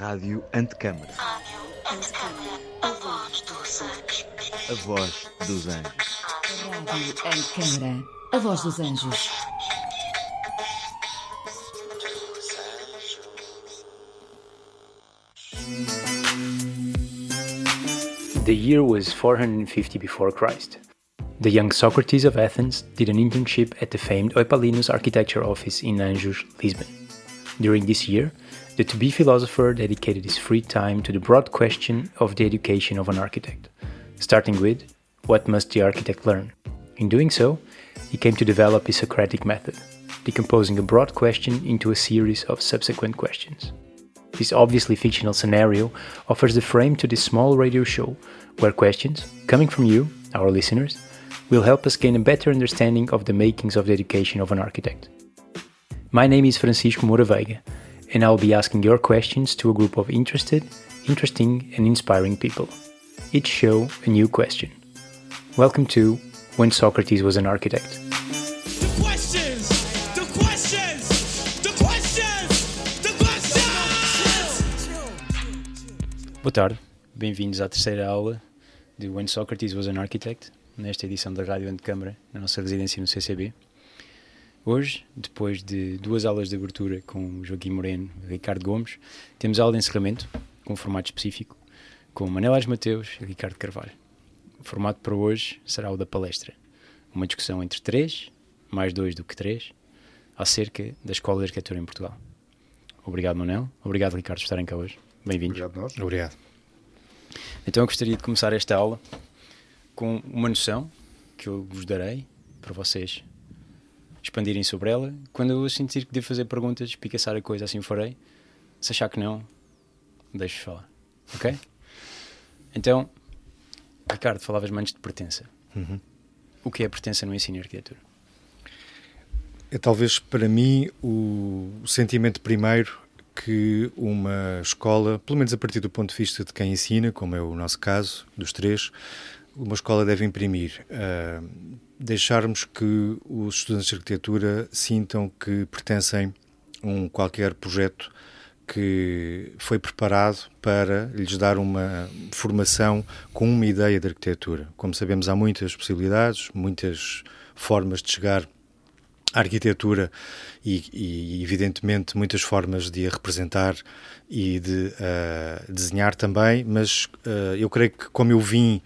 Rádio Antecâmara. A voz dos anjos. A voz dos anjos. Rádio Antecâmara. A voz dos anjos. The year was 450 before Christ. The young Socrates of Athens did an internship at the famed Eupalinus architecture office in Anjos, Lisbon. During this year, the to be philosopher dedicated his free time to the broad question of the education of an architect, starting with what must the architect learn? In doing so, he came to develop his Socratic method, decomposing a broad question into a series of subsequent questions. This obviously fictional scenario offers the frame to this small radio show where questions, coming from you, our listeners, will help us gain a better understanding of the makings of the education of an architect. My name is Francisco Moraveiga, and I'll be asking your questions to a group of interested, interesting, and inspiring people. Each show a new question. Welcome to When Socrates Was an Architect. The questions! The questions! The questions! The questions! Boa tarde, bem-vindos à terceira aula de When Socrates Was an Architect, nesta edição da Rádio Antecâmara, na nossa residência no CCB. Hoje, depois de duas aulas de abertura com Joaquim Moreno e Ricardo Gomes, temos aula de encerramento, com um formato específico, com Manel Ás Mateus e Ricardo Carvalho. O formato para hoje será o da palestra, uma discussão entre três, mais dois do que três, acerca da Escola de Arquitetura em Portugal. Obrigado, Manel. Obrigado, Ricardo, por estarem cá hoje. Bem-vindos. Obrigado nós. Obrigado. Então eu gostaria de começar esta aula com uma noção que eu vos darei para vocês expandirem sobre ela. Quando eu sentir que devo fazer perguntas, espicaçar a coisa, assim o farei. Se achar que não, deixo falar. Ok? Então, Ricardo, falavas antes de pertença. O que é pertença no ensino e arquitetura? É talvez para mim o sentimento primeiro que uma escola, pelo menos a partir do ponto de vista de quem ensina, como é o nosso caso, dos três, uma escola deve imprimir. Uh, deixarmos que os estudantes de arquitetura sintam que pertencem a um qualquer projeto que foi preparado para lhes dar uma formação com uma ideia de arquitetura. Como sabemos, há muitas possibilidades, muitas formas de chegar à arquitetura e, e evidentemente, muitas formas de a representar e de uh, desenhar também, mas uh, eu creio que, como eu vim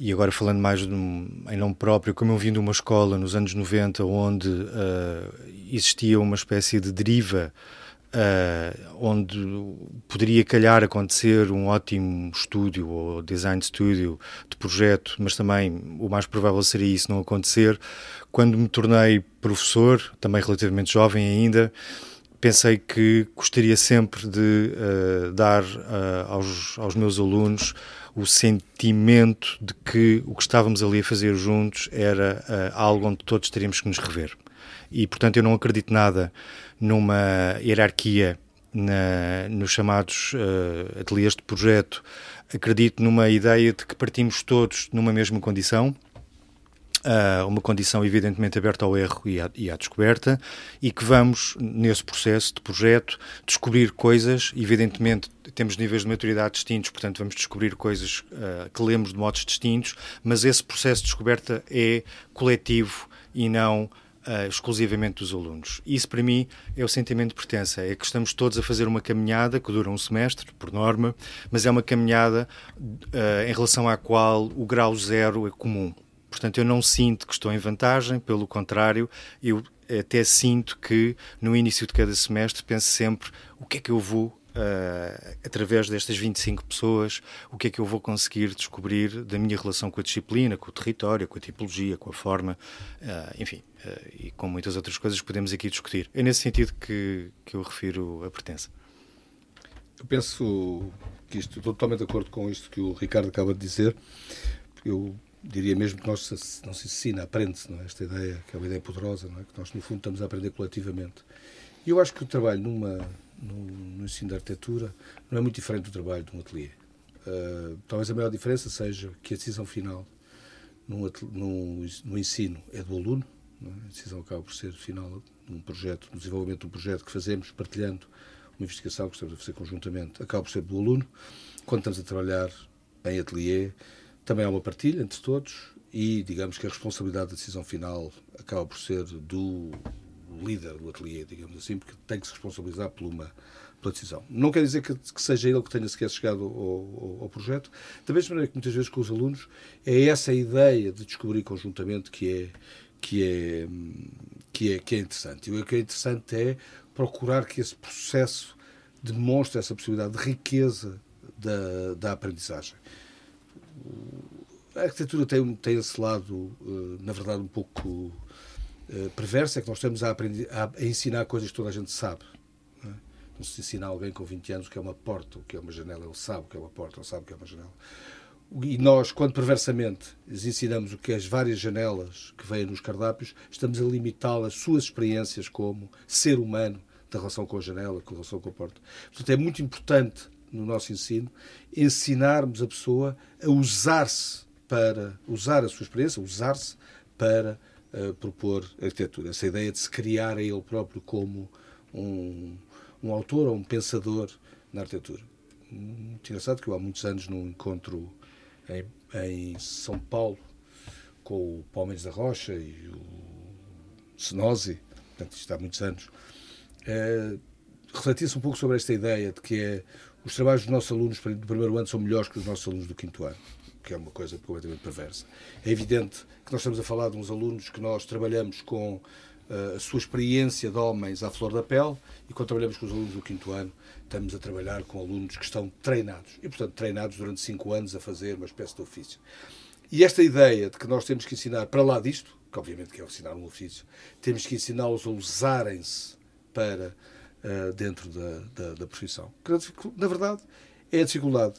e agora falando mais um, em nome próprio, como eu vim de uma escola nos anos 90 onde uh, existia uma espécie de deriva uh, onde poderia calhar acontecer um ótimo estúdio ou design studio de projeto, mas também o mais provável seria isso não acontecer. Quando me tornei professor, também relativamente jovem ainda, pensei que gostaria sempre de uh, dar aos, aos meus alunos o sentimento de que o que estávamos ali a fazer juntos era uh, algo onde todos teríamos que nos rever. E, portanto, eu não acredito nada numa hierarquia na, nos chamados uh, ateliês de projeto. Acredito numa ideia de que partimos todos numa mesma condição, Uh, uma condição evidentemente aberta ao erro e à, e à, descoberta e que vamos, nesse processo de projeto, descobrir coisas, evidentemente temos níveis de maturidade distintos, portanto vamos descobrir coisas uh, que lemos de modos distintos, mas esse processo de descoberta é coletivo e não uh, exclusivamente dos alunos. Isso para mim é o sentimento de pertença, é que estamos todos a fazer uma caminhada que dura um semestre, por norma, mas é uma caminhada em relação à qual o grau zero é comum. Portanto, eu não sinto que estou em vantagem, pelo contrário, eu até sinto que no início de cada semestre penso sempre o que é que eu vou, uh, através destas 25 pessoas, o que é que eu vou conseguir descobrir da minha relação com a disciplina, com o território, com a tipologia, com a forma, uh, enfim, uh, e com muitas outras coisas que podemos aqui discutir. É nesse sentido que, que eu refiro a pertença. Eu penso que isto, estou totalmente de acordo com isto que o Ricardo acaba de dizer. Eu diria mesmo que nós não se ensina, aprende-se, é? Esta ideia, que é uma ideia poderosa, é? Que nós, no fundo, estamos a aprender coletivamente. E eu acho que o trabalho numa, no, no ensino de arquitetura não é muito diferente do trabalho de um ateliê. Uh, talvez a maior diferença seja que a decisão final num, num, no ensino é do aluno, é? a decisão acaba por ser final num projeto, no desenvolvimento de um projeto que fazemos partilhando uma investigação que estamos a fazer conjuntamente, acaba por ser do aluno. Quando estamos a trabalhar em ateliê, também há uma partilha entre todos e digamos que a responsabilidade da decisão final acaba por ser do líder do ateliê, digamos assim, porque tem que se responsabilizar por uma pela decisão. Não quer dizer que, que seja ele que tenha sequer chegado ao, ao, ao, projeto, da mesma maneira que muitas vezes com os alunos é essa ideia de descobrir conjuntamente que é que é que é que é interessante. E o que é interessante é procurar que esse processo demonstre essa possibilidade de riqueza da, da aprendizagem. A arquitetura tem, tem esse lado, eh, na verdade, um pouco eh, perverso, é que nós estamos a, aprender, a, ensinar coisas que toda a gente sabe. Não, é? não se ensina a alguém com 20 anos o que é uma porta, o que é uma janela, ele sabe o que é uma porta, ele sabe o que é uma janela. E nós, quando perversamente lhes ensinamos o que é as várias janelas que vêm nos cardápios, estamos a limitá-las as suas experiências como ser humano da relação com a janela, com a relação com a porta. Portanto, é muito importante no nosso ensino ensinarmos a pessoa a usar-se para usar a sua experiência, usar-se para uh, propor arquitetura. Essa ideia de se criar a ele próprio como um, um autor ou um pensador na arquitetura. Muito engraçado que eu há muitos anos num encontro em, em São Paulo com o Palmeiras da Rocha e o Senosi, portanto isto há muitos anos, é, refletia-se um pouco sobre esta ideia de que é, os trabalhos dos nossos alunos do primeiro ano são melhores que os nossos alunos do quinto ano, que é uma coisa completamente perversa. É evidente que nós estamos a falar de uns alunos que nós trabalhamos com uh, a sua experiência de homens à flor da pele e quando trabalhamos com os alunos do quinto ano estamos a trabalhar com alunos que estão treinados e, portanto, treinados durante cinco anos a fazer uma espécie de ofício. E esta ideia de que nós temos que ensinar para lá disto, que obviamente é ensinar um ofício, temos que ensiná-los a usarem-se para uh, dentro da, da, da profissão. Na verdade, é a dificuldade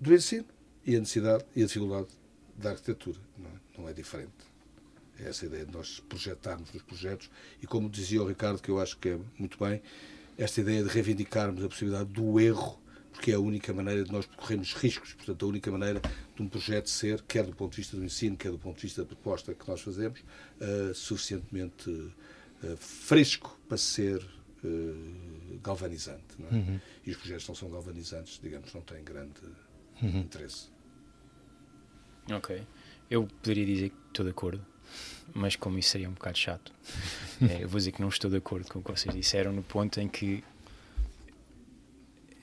do ensino e a necessidade e a dificuldade da arquitetura. Não é, não é diferente. É essa ideia de nós projetarmos os projetos e, como dizia o Ricardo, que eu acho que é muito bem, esta ideia de reivindicarmos a possibilidade do erro, porque é a única maneira de nós corrermos riscos, portanto, a única maneira de um projeto ser, quer do ponto de vista do ensino, quer do ponto de vista da proposta que nós fazemos, uh, suficientemente uh, fresco para ser uh, galvanizante. É? Uhum. E os projetos não são galvanizantes, digamos, não têm grande uhum. interesse. Ok. Eu poderia dizer que estou de acordo mas como isso seria um bocado chato, é, eu vou dizer que não estou de acordo com o que vocês disseram, no ponto em que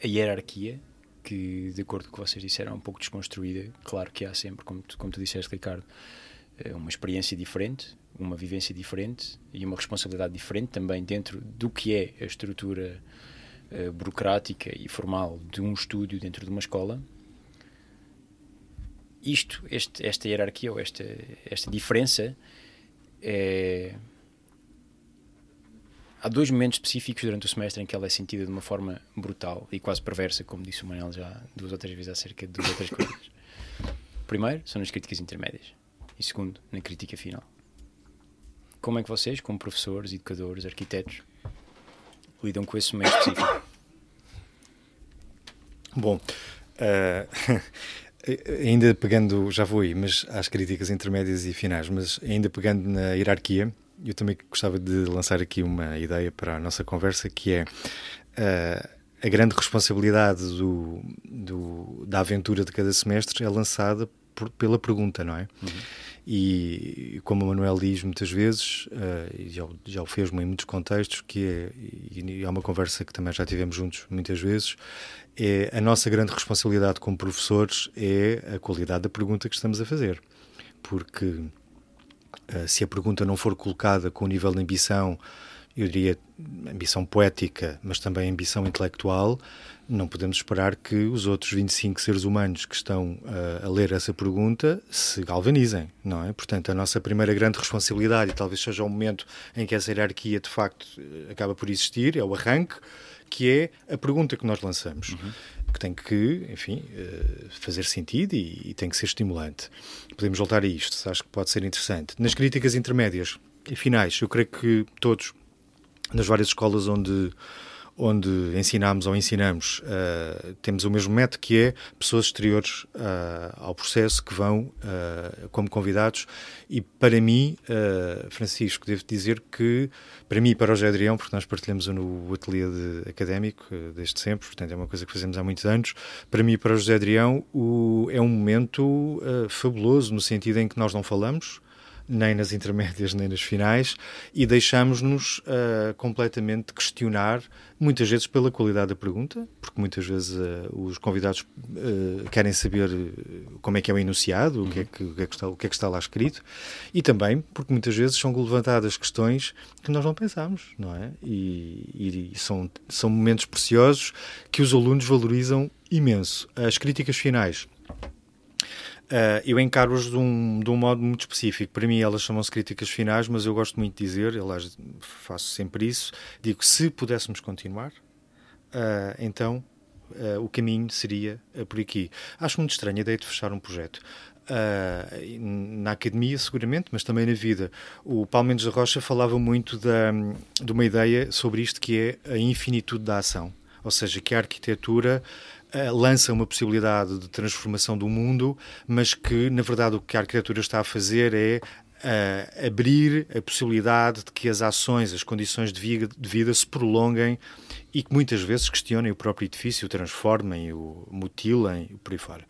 a hierarquia, que de acordo com o que vocês disseram, é um pouco desconstruída. Claro que há sempre, como tu, como tu disseste, Ricardo, é uma experiência diferente, uma vivência diferente e uma responsabilidade diferente também dentro do que é a estrutura uh, burocrática e formal de um estúdio dentro de uma escola isto, este, esta hierarquia ou esta, esta diferença é... Há dois momentos específicos durante o semestre em que ela é sentida de uma forma brutal e quase perversa, como disse o Manel já duas ou três vezes acerca de duas ou três coisas. Primeiro, são nas críticas intermédias. E segundo, na crítica final. Como é que vocês, como professores, educadores, arquitetos, lidam com esse momento específico? Bom, uh, Ainda pegando, já vou aí, mas às críticas intermédias e finais, mas ainda pegando na hierarquia, eu também gostava de lançar aqui uma ideia para a nossa conversa, que é uh, a grande responsabilidade do, do, da aventura de cada semestre é lançada por, pela pergunta, não é? Uhum. E como o Manuel diz muitas vezes, uh, e já, já o fez em muitos contextos, que é, e é uma conversa que também já tivemos juntos muitas vezes, é a nossa grande responsabilidade como professores é a qualidade da pergunta que estamos a fazer. Porque uh, se a pergunta não for colocada com o nível de ambição, eu diria ambição poética, mas também ambição intelectual, não podemos esperar que os outros 25 seres humanos que estão uh, a ler essa pergunta se galvanizem, não é? Portanto, a nossa primeira grande responsabilidade, e talvez seja o momento em que essa hierarquia de facto acaba por existir, é o arranque, que é a pergunta que nós lançamos. Uhum. Que tem que, enfim, uh, fazer sentido e, e tem que ser estimulante. Podemos voltar a isto, acho que pode ser interessante. Nas críticas intermédias e finais, eu creio que todos, nas várias escolas onde onde ensinamos ou ensinamos, uh, temos o mesmo método que é pessoas exteriores uh, ao processo que vão uh, como convidados. E para mim, Francisco, devo dizer que, para mim e para o José Adrião, porque nós partilhamos no ateliê de, académico desde sempre, portanto é uma coisa que fazemos há muitos anos, para mim e para o José Adrião o, é um momento fabuloso no sentido em que nós não falamos, nem nas intermédias nem nas finais, e deixamos-nos uh, completamente questionar, muitas vezes pela qualidade da pergunta, porque muitas vezes uh, os convidados uh, querem saber como é que é o enunciado, uhum. o, que é que, o, que é que está, o que é que está lá escrito, e também porque muitas vezes são levantadas questões que nós não pensamos, não é? E, e são, são momentos preciosos que os alunos valorizam imenso. As críticas finais Uh, eu encaro-as de um, de um modo muito específico. Para mim, elas chamam-se críticas finais, mas eu gosto muito de dizer, aliás, faço sempre isso. Digo, se pudéssemos continuar, uh, então uh, o caminho seria por aqui. Acho muito estranha a ideia de fechar um projeto. na academia, seguramente, mas também na vida. O Paulo Mendes da Rocha falava muito da, de uma ideia sobre isto que é a infinitude da ação. Ou seja, que a arquitetura uh, lança uma possibilidade de transformação do mundo, mas que, na verdade, o que a arquitetura está a fazer é uh, abrir a possibilidade de que as ações, as condições de vida, de vida se prolonguem e que muitas vezes questionem o próprio edifício, o transformem, o mutilem, por aí fora.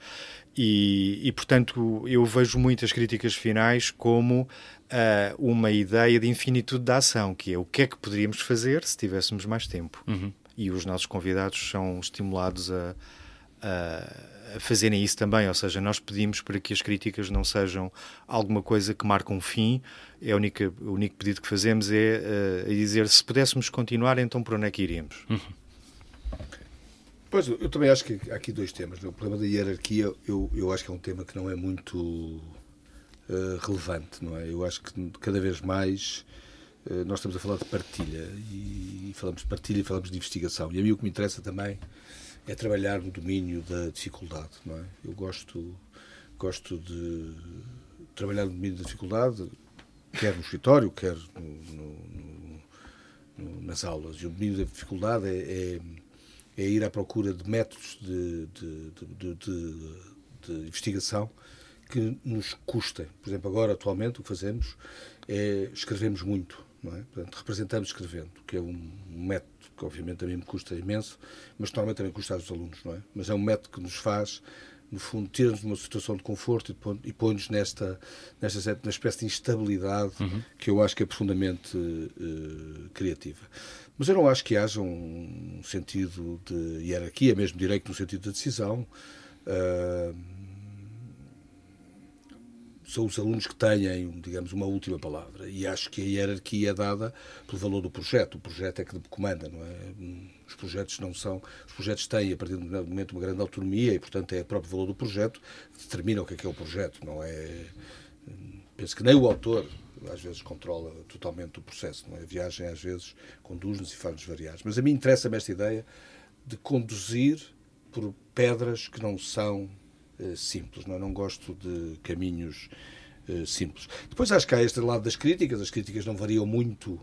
E, e, portanto, eu vejo muitas críticas finais como uh, uma ideia de infinitude da ação, que é o que é que poderíamos fazer se tivéssemos mais tempo. Uhum e os nossos convidados são estimulados a, a, a, fazerem isso também, ou seja, nós pedimos para que as críticas não sejam alguma coisa que marque um fim, é a única, o único pedido que fazemos é, uh, dizer se pudéssemos continuar, então por onde é que iríamos? Uhum. Pois, eu também acho que há aqui dois temas. Né? O problema da hierarquia, eu, eu acho que é um tema que não é muito uh, relevante, não é? Eu acho que cada vez mais nós estamos a falar de partilha e falamos de partilha e falamos de investigação. E a mim o que me interessa também é trabalhar no domínio da dificuldade, não é? Eu gosto, gosto de trabalhar no domínio da dificuldade, quer no escritório, quer no, no, no, nas aulas. E o domínio da dificuldade é, é, é ir à procura de métodos de, de, de, de investigação que nos custem. Por exemplo, agora, atualmente, o que fazemos é escrevemos muito não é? Portanto, representamos escrevendo, que é um método que obviamente também me custa imenso, mas normalmente também custa aos alunos, não é? Mas é um método que nos faz, no fundo, de uma situação de conforto e põe-nos nesta, nesta na espécie de instabilidade uhum. que eu acho que é profundamente uh, criativa. Mas eu não acho que haja um sentido de hierarquia, mesmo direito no sentido da decisão. Uh, são os alunos que têm, digamos, uma última palavra. E acho que a hierarquia é dada pelo valor do projeto. O projeto é que comanda, não é? Os projetos não são. Os projetos têm, a partir de um momento, uma grande autonomia e, portanto, é o próprio valor do projeto que determina o que é que é o projeto. Não é. Penso que nem o autor às vezes controla totalmente o processo. Não é? A viagem às vezes conduz-nos e faz-nos variar. Mas a mim interessa-me esta ideia de conduzir por pedras que não são simples. Não, é? não gosto de caminhos uh, simples. Depois acho que há este lado das críticas. As críticas não variam muito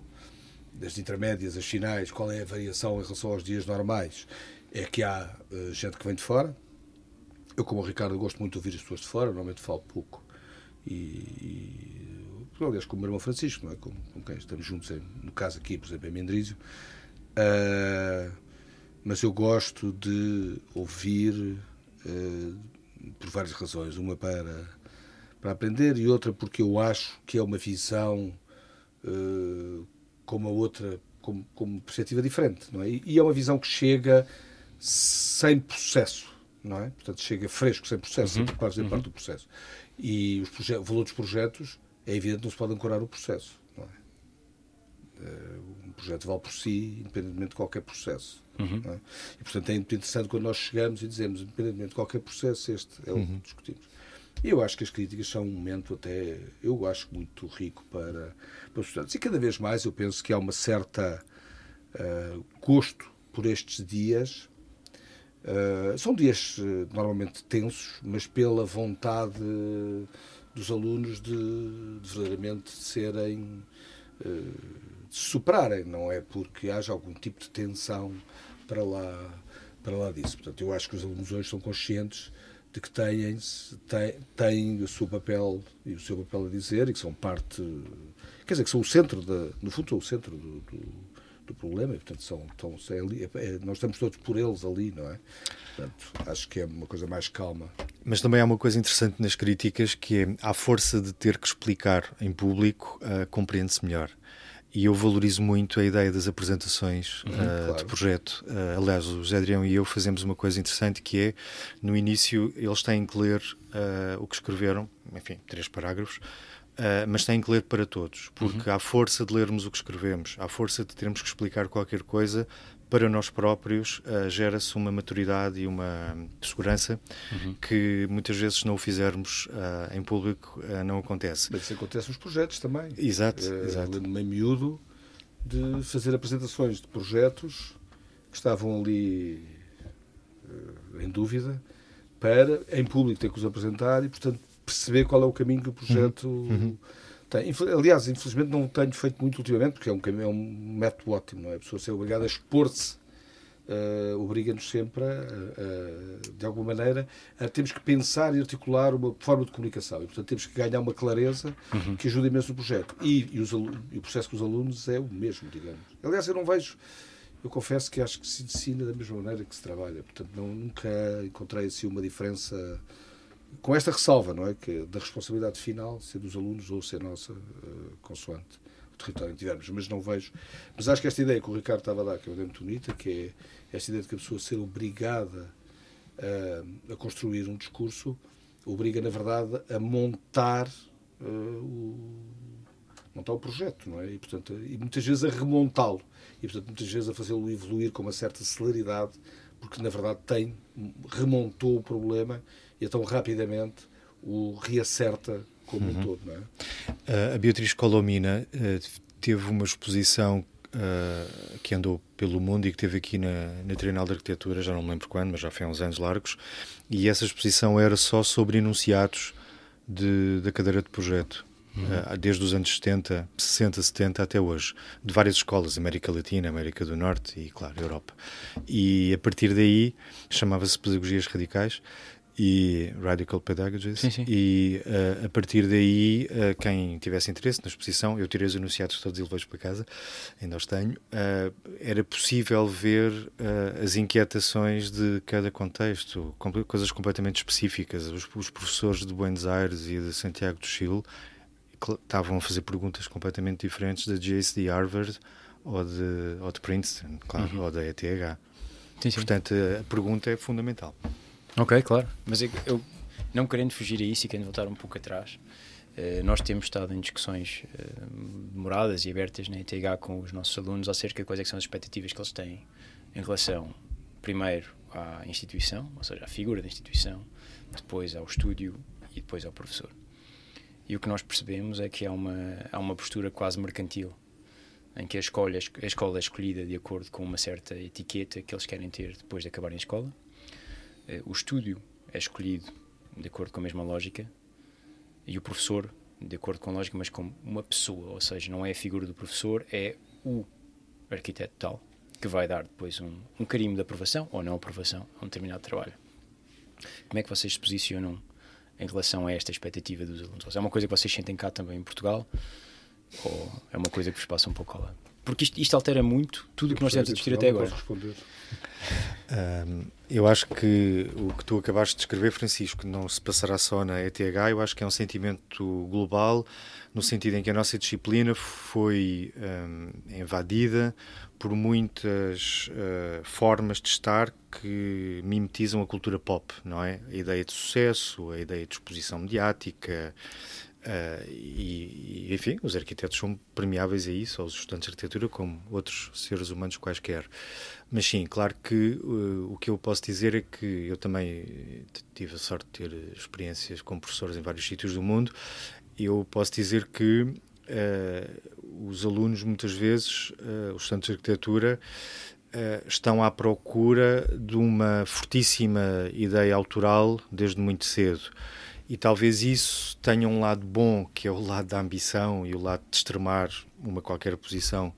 das intermédias às finais. Qual é a variação em relação aos dias normais? É que há uh, gente que vem de fora. Eu, como o Ricardo, gosto muito de ouvir as pessoas de fora. Normalmente falo pouco. E, e aliás, como o meu irmão Francisco, não é? com, com quem estamos juntos, no caso aqui, por exemplo, em Mendrísio. Uh, mas eu gosto de ouvir uh, por várias razões. Uma para, para aprender e outra porque eu acho que é uma visão uh, com uma outra, com, com uma perspectiva diferente. Não é? E é uma visão que chega sem processo. Não é? Portanto, chega fresco, sem processo, uhum. sem fazer uhum. parte do processo. E os o valor dos projetos é evidente não se pode ancorar o processo. Uh, um projeto vale por si, independentemente de qualquer processo. Uhum. É? E, portanto, é muito interessante quando nós chegamos e dizemos, independentemente de qualquer processo, este é o uhum. que discutimos. E eu acho que as críticas são um momento até, eu acho, muito rico para, para os estudantes. E cada vez mais eu penso que há uma certa uh, gosto por estes dias. Uh, são dias uh, normalmente tensos, mas pela vontade dos alunos de, de verdadeiramente serem se superarem, não é porque haja algum tipo de tensão para lá, para lá disso. Portanto, eu acho que os alunos hoje são conscientes de que têm, têm, têm o seu papel e o seu papel a dizer e que são parte, quer dizer, que são o centro, da, no fundo, são o centro do, do, do problema e, portanto, são, é é- é- nós estamos todos por eles ali, não é? Portanto, acho que é uma coisa mais calma. Mas também há uma coisa interessante nas críticas que é, à força de ter que explicar em público, ah, compreende-se melhor. E eu valorizo muito a ideia das apresentações ah, claro. de projeto. Ah, aliás, o José Adrião e eu fazemos uma coisa interessante que é, no início, eles têm que ler ah, o que escreveram, enfim, três parágrafos, ah, mas têm que ler para todos, porque à força de lermos o que escrevemos, à força de termos que explicar qualquer coisa, para nós próprios ah, gera-se uma maturidade e uma segurança que muitas vezes, se não o fizermos ah, em público, ah, não acontece. Mas isso acontece nos projetos também. Exato, Eh, exato. Lembro-me em miúdo de fazer apresentações de projetos que estavam ali em dúvida para, em público, ter que os apresentar e, portanto, perceber qual é o caminho que o projeto Uhum. Tem. Aliás, infelizmente não tenho feito muito ultimamente, porque é um, é um método ótimo, não é? A pessoa ser obrigada a expor-se eh, obriga-nos sempre, a, a- de alguma maneira, a temos que pensar e articular uma forma de comunicação. E, portanto, temos que ganhar uma clareza que ajuda imenso no projeto. E, e os e o processo com os alunos é o mesmo, digamos. Aliás, eu não vejo. Eu confesso que acho que se ensina da mesma maneira que se trabalha. Portanto, não, nunca encontrei assim uma diferença com esta ressalva, não é? Que da responsabilidade final ser dos alunos ou ser nossa, eh, consoante o território em que tivermos. Mas não vejo. Mas acho que esta ideia que o Ricardo estava a dar, que é muito bonita, que é esta ideia de que a pessoa ser obrigada a, a construir um discurso, obriga, na verdade, a montar eh, o montar o projeto, não é? E, portanto, e muitas vezes a remontá-lo. E, portanto, muitas vezes a fazê-lo evoluir com uma certa celeridade, porque, na verdade, tem, remontou o problema e então rapidamente o reacerta como um todo, não é? Uh, a Beatriz Colomina uh, teve uma exposição uh, que andou pelo mundo e que teve aqui na, na Trienal de Arquitetura, já não me lembro quando, mas já foi há uns anos largos, e essa exposição era só sobre enunciados de, da cadeira de projeto. Uh, desde os anos 70, 60, 70 até hoje, de várias escolas, América Latina, América do Norte e, claro, Europa. E a partir daí chamava-se Pedagogias Radicais e Radical Pedagogies Sim, sim. e uh, a partir daí uh, quem tivesse interesse na exposição eu tirei os enunciados todos e levei-os para casa ainda os tenho uh, era possível ver as inquietações de cada contexto com- coisas completamente específicas. Os, os professores de Buenos Aires e de Santiago do Chile estavam a fazer perguntas completamente diferentes da JC de Harvard ou de, ou de Princeton claro, ou da ETH Sim, sim. portanto a pergunta é fundamental Ok, claro. Mas eu, eu, não querendo fugir a isso e querendo voltar um pouco atrás, eh, nós temos estado em discussões eh, demoradas e abertas na ETH com os nossos alunos acerca de quais é são as expectativas que eles têm em relação, primeiro, à instituição, ou seja, à figura da instituição, depois ao estúdio e depois ao professor. E o que nós percebemos é que há uma, há uma postura quase mercantil, em que a escola, a escola é escolhida de acordo com uma certa etiqueta que eles querem ter depois de acabarem a escola. Eh, o estúdio é escolhido de acordo com a mesma lógica e o professor de acordo com a lógica, mas como uma pessoa, ou seja, não é a figura do professor, é o arquiteto tal que vai dar depois um, um carimbo de aprovação ou não aprovação a um determinado trabalho. Como é que vocês se posicionam em relação a esta expectativa dos alunos? É uma coisa que vocês sentem cá também em Portugal ou é uma coisa que vos passa um pouco ao lado? Porque isto, isto altera muito tudo o que nós temos a discutir até agora. Posso responder. Um, eu acho que o que tu acabaste de escrever, Francisco, não se passará só na ETH, eu acho que é um sentimento global, no sentido em que a nossa disciplina foi um, invadida por muitas uh, formas de estar que mimetizam a cultura pop, não é? A ideia de sucesso, a ideia de exposição mediática, Uh, e, enfim, os arquitetos são premiáveis a isso, aos estudantes de arquitetura, como outros seres humanos quaisquer. Mas sim, claro que uh, o que eu posso dizer é que eu também tive a sorte de ter experiências com professores em vários sítios do mundo. Eu posso dizer que uh, os alunos, muitas vezes, os estudantes de arquitetura, estão à procura de uma fortíssima ideia autoral desde muito cedo E talvez isso tenha um lado bom, que é o lado da ambição e o lado de extremar uma qualquer posição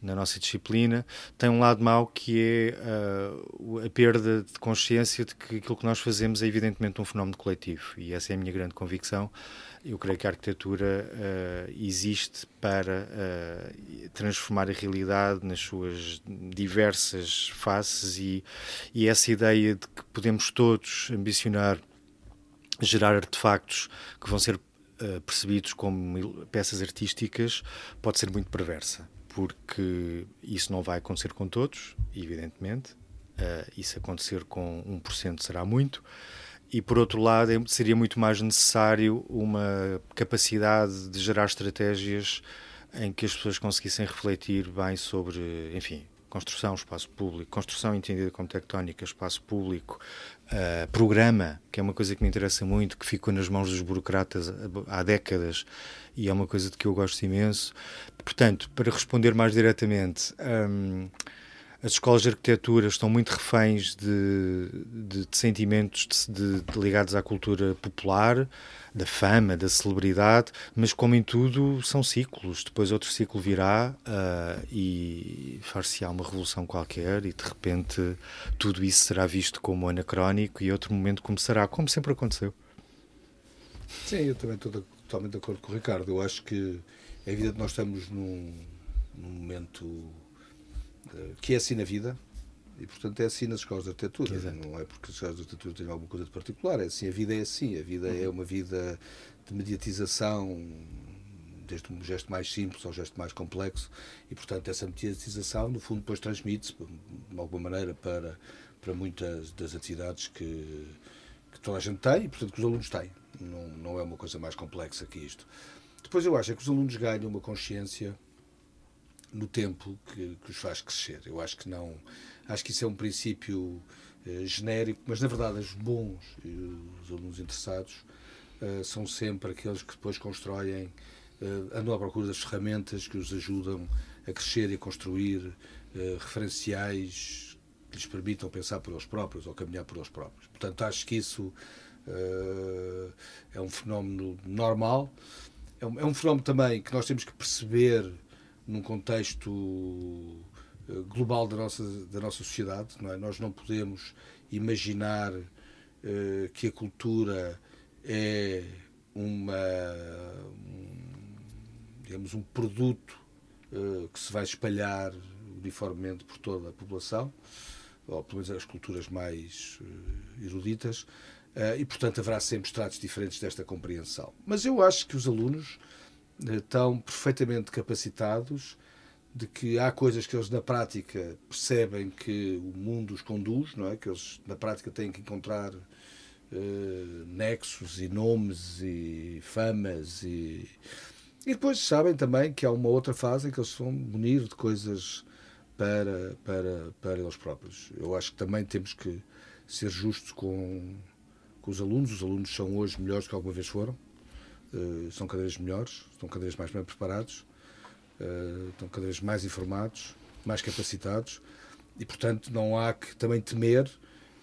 na nossa disciplina, tem um lado mau que é uh, a perda de consciência de que aquilo que nós fazemos é evidentemente um fenómeno coletivo e essa é a minha grande convicção. Eu creio que a arquitetura uh, existe para uh, transformar a realidade nas suas diversas faces e, e essa ideia de que podemos todos ambicionar gerar artefactos que vão ser uh, percebidos como peças artísticas pode ser muito perversa, porque isso não vai acontecer com todos, evidentemente. Uh, isso acontecer com 1% será muito. E por outro lado, é, seria muito mais necessário uma capacidade de gerar estratégias em que as pessoas conseguissem refletir bem sobre, enfim, construção, espaço público, construção entendida como tectónica, espaço público, uh, programa, que é uma coisa que me interessa muito, que ficou nas mãos dos burocratas há décadas e é uma coisa de que eu gosto imenso. Portanto, para responder mais diretamente, um, as escolas de arquitetura estão muito reféns de, de, de sentimentos de, ligados à cultura popular, da fama, da celebridade, mas como em tudo, são ciclos. Depois outro ciclo virá uh, e far-se-á uma revolução qualquer e de repente tudo isso será visto como anacrónico e outro momento começará, como sempre aconteceu. Sim, eu também estou totalmente de acordo com o Ricardo. Eu acho que é evidente que nós estamos num, num momento que é assim na vida, e, portanto, é assim nas escolas de arquitetura. Exato. Não é porque as escolas de arquitetura têm alguma coisa de particular. É assim, a vida é assim. A vida uhum. é uma vida de mediatização, desde um gesto mais simples ao gesto mais complexo. E, portanto, essa mediatização, no fundo, depois transmite-se, de alguma maneira, para, para muitas das atividades que, que toda a gente tem e, portanto, que os alunos têm. Não, não é uma coisa mais complexa que isto. Depois, eu acho é que os alunos ganham uma consciência no tempo que, que os faz crescer. Eu acho que não Acho que isso é um princípio uh, genérico, mas na verdade os bons, os alunos interessados, uh, são sempre aqueles que depois constroem, uh, andam à procura das ferramentas que os ajudam a crescer e a construir referenciais que lhes permitam pensar por eles próprios ou caminhar por eles próprios. Portanto, acho que isso é um fenómeno normal. É um, é um fenómeno também que nós temos que perceber num contexto eh, global da nossa, da nossa sociedade. Não é? Nós não podemos imaginar uh, que a cultura é uma, um, digamos, um produto uh, que se vai espalhar uniformemente por toda a população, ou pelo menos as culturas mais eruditas, e portanto haverá sempre estratos diferentes desta compreensão. Mas eu acho que os alunos estão perfeitamente capacitados de que há coisas que eles na prática percebem que o mundo os conduz, não é? Que eles na prática têm que encontrar uh, nexos e nomes e famas e e depois sabem também que há uma outra fase em que eles vão munir de coisas para para para eles próprios. Eu acho que também temos que ser justos com com os alunos. Os alunos são hoje melhores do que alguma vez foram. Uh, são cada vez melhores, estão cada vez mais bem preparados uh, estão cada vez mais informados, mais capacitados e, portanto, não há que também temer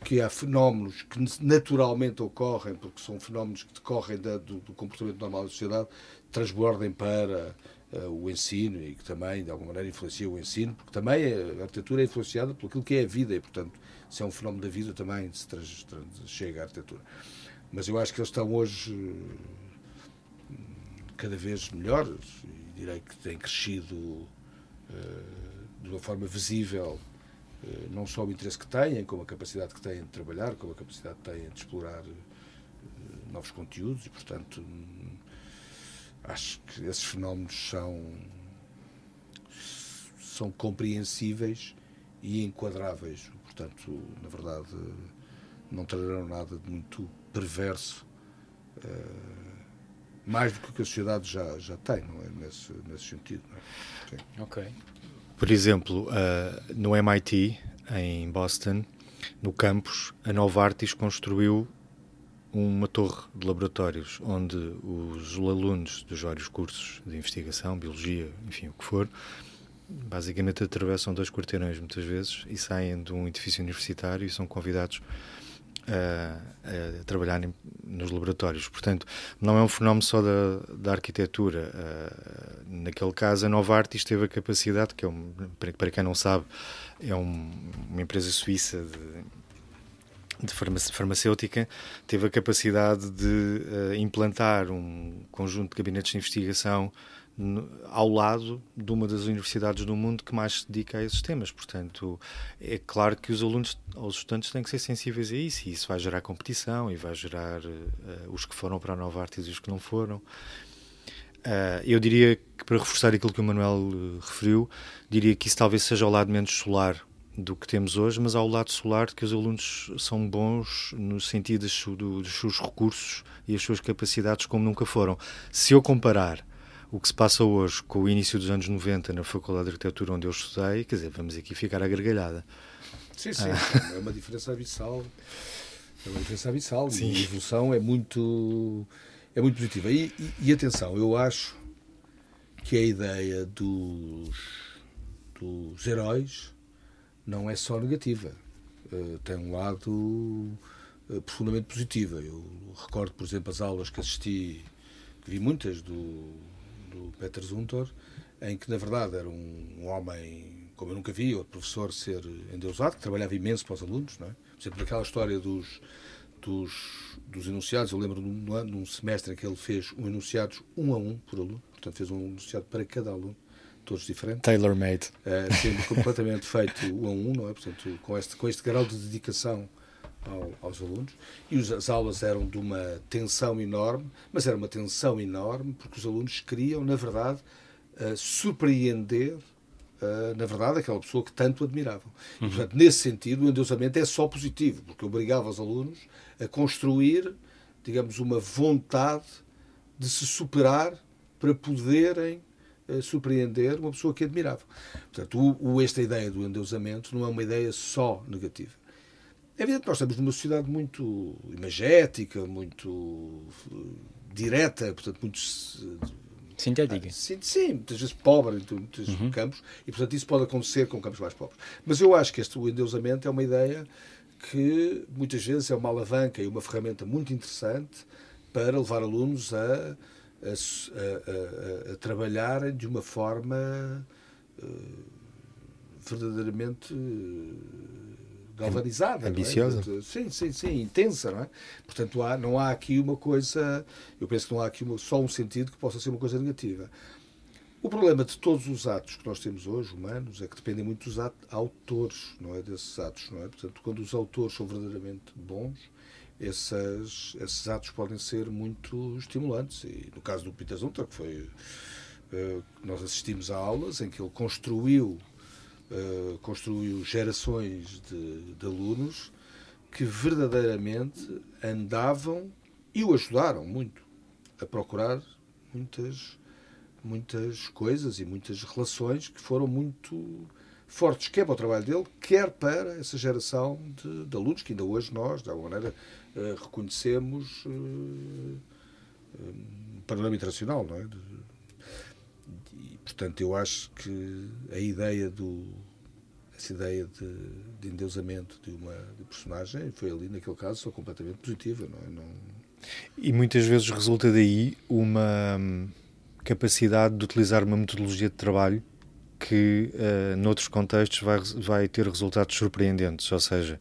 que há fenómenos que naturalmente ocorrem, porque são fenómenos que decorrem da, do, do, comportamento normal da sociedade, transbordem para uh, o ensino e que também, de alguma maneira, influenciam o ensino, porque também a arquitetura é influenciada por aquilo que é a vida e, portanto, se é um fenómeno da vida, também se trans, trans, chega à arquitetura. Mas eu acho que eles estão hoje cada vez melhores direi que tem crescido uh, de uma forma visível uh, não só o interesse que têm, como a capacidade que têm de trabalhar, como a capacidade que têm de explorar uh, novos conteúdos e, portanto, acho que esses fenómenos são, são compreensíveis e enquadráveis. Portanto, na verdade, não trarão nada de muito perverso. Uh, mais do que a sociedade já, já tem, não é? Nesse, nesse sentido. É? Ok. Por exemplo, uh, no MIT, em Boston, no campus, a Novartis construiu uma torre de laboratórios onde os alunos dos vários cursos de investigação, biologia, enfim, o que for, basicamente atravessam dois quarteirões muitas vezes e saem de um edifício universitário e são convidados a, a trabalhar em, nos laboratórios. Portanto, não é um fenómeno só da, da arquitetura. Uh, naquele caso, a Nova Artis teve a capacidade, que é um, para quem não sabe, é um, uma empresa suíça de, de farmacêutica, teve a capacidade de uh, implantar um conjunto de gabinetes de investigação ao lado de uma das universidades do mundo que mais se dedica a esses temas. Portanto, é claro que os alunos, os estudantes têm que ser sensíveis a isso, e isso vai gerar competição e vai gerar uh, os que foram para a Nova Artes e os que não foram. Uh, eu diria que, para reforçar aquilo que o Manuel uh, referiu, diria que isso talvez seja ao lado menos solar do que temos hoje, mas ao lado solar de que os alunos são bons no sentido dos, seus recursos e as suas capacidades como nunca foram. Se eu comparar o que se passa hoje com o início dos anos 90 na Faculdade de Arquitetura onde eu estudei, quer dizer, vamos aqui ficar a gargalhada. Sim, sim, ah. é uma diferença abissal. É uma diferença abissal sim. e a evolução é muito, é muito positiva. E, e, e, atenção, eu acho que a ideia dos, dos heróis não é só negativa. Uh, tem um lado uh, profundamente positivo. Eu recordo, por exemplo, as aulas que assisti, que vi muitas do do Peter Zuntor, em que, na verdade, era um, homem, como eu nunca vi, outro professor ser endeusado, que trabalhava imenso para os alunos, não é? Por exemplo, aquela história dos, dos, dos enunciados, eu lembro num, num semestre em que ele fez um enunciados um a um por aluno, portanto fez um enunciado para cada aluno, todos diferentes. Tailor-made. Uh, sendo completamente feito um a um, não é? Portanto, com este, com este grau de dedicação ao, aos alunos e os, as aulas eram de uma tensão enorme, mas era uma tensão enorme porque os alunos queriam, na verdade, uh, surpreender, uh, na verdade, aquela pessoa que tanto admiravam. Uhum. E, portanto, nesse sentido, o endeusamento é só positivo, porque obrigava os alunos a construir, digamos, uma vontade de se superar para poderem uh, surpreender uma pessoa que admiravam. Portanto, o, o, esta ideia do endeusamento não é uma ideia só negativa é evidente que nós estamos numa sociedade muito imagética, muito eh, direta, portanto, muito. Sintética. Sim, sim, muitas vezes pobre em muitos uhum. campos, e portanto isso pode acontecer com campos mais pobres. Mas eu acho que este o endeusamento é uma ideia que muitas vezes é uma alavanca e uma ferramenta muito interessante para levar alunos a, a, a, a trabalharem de uma forma uh, verdadeiramente. Uh, galvanizada. Ambiciosa. É? Sim, sim, sim, intensa, não é? Portanto, há, não há aqui uma coisa, eu penso que não há aqui uma, só um sentido que possa ser uma coisa negativa. O problema de todos os atos que nós temos hoje, humanos, é que dependem muito dos autores, não é? Desses atos, não é? Portanto, quando os autores são verdadeiramente bons, esses, esses atos podem ser muito estimulantes. E no caso do Peter Zunter, que foi. Uh, nós assistimos a aulas em que ele construiu eh, construiu gerações de, de, alunos que verdadeiramente andavam e o ajudaram muito a procurar muitas, muitas coisas e muitas relações que foram muito fortes, quer para o trabalho dele, quer para essa geração de, de alunos que ainda hoje nós, de alguma maneira, uh, reconhecemos uh, no panorama internacional, não é? Portanto, eu acho que a ideia do essa ideia de, de endeusamento de uma de personagem foi ali, naquele caso, só completamente positiva. Não, é? não... E muitas vezes resulta daí uma hum, capacidade de utilizar uma metodologia de trabalho que, uh, noutros contextos, vai, vai ter resultados surpreendentes. Ou seja,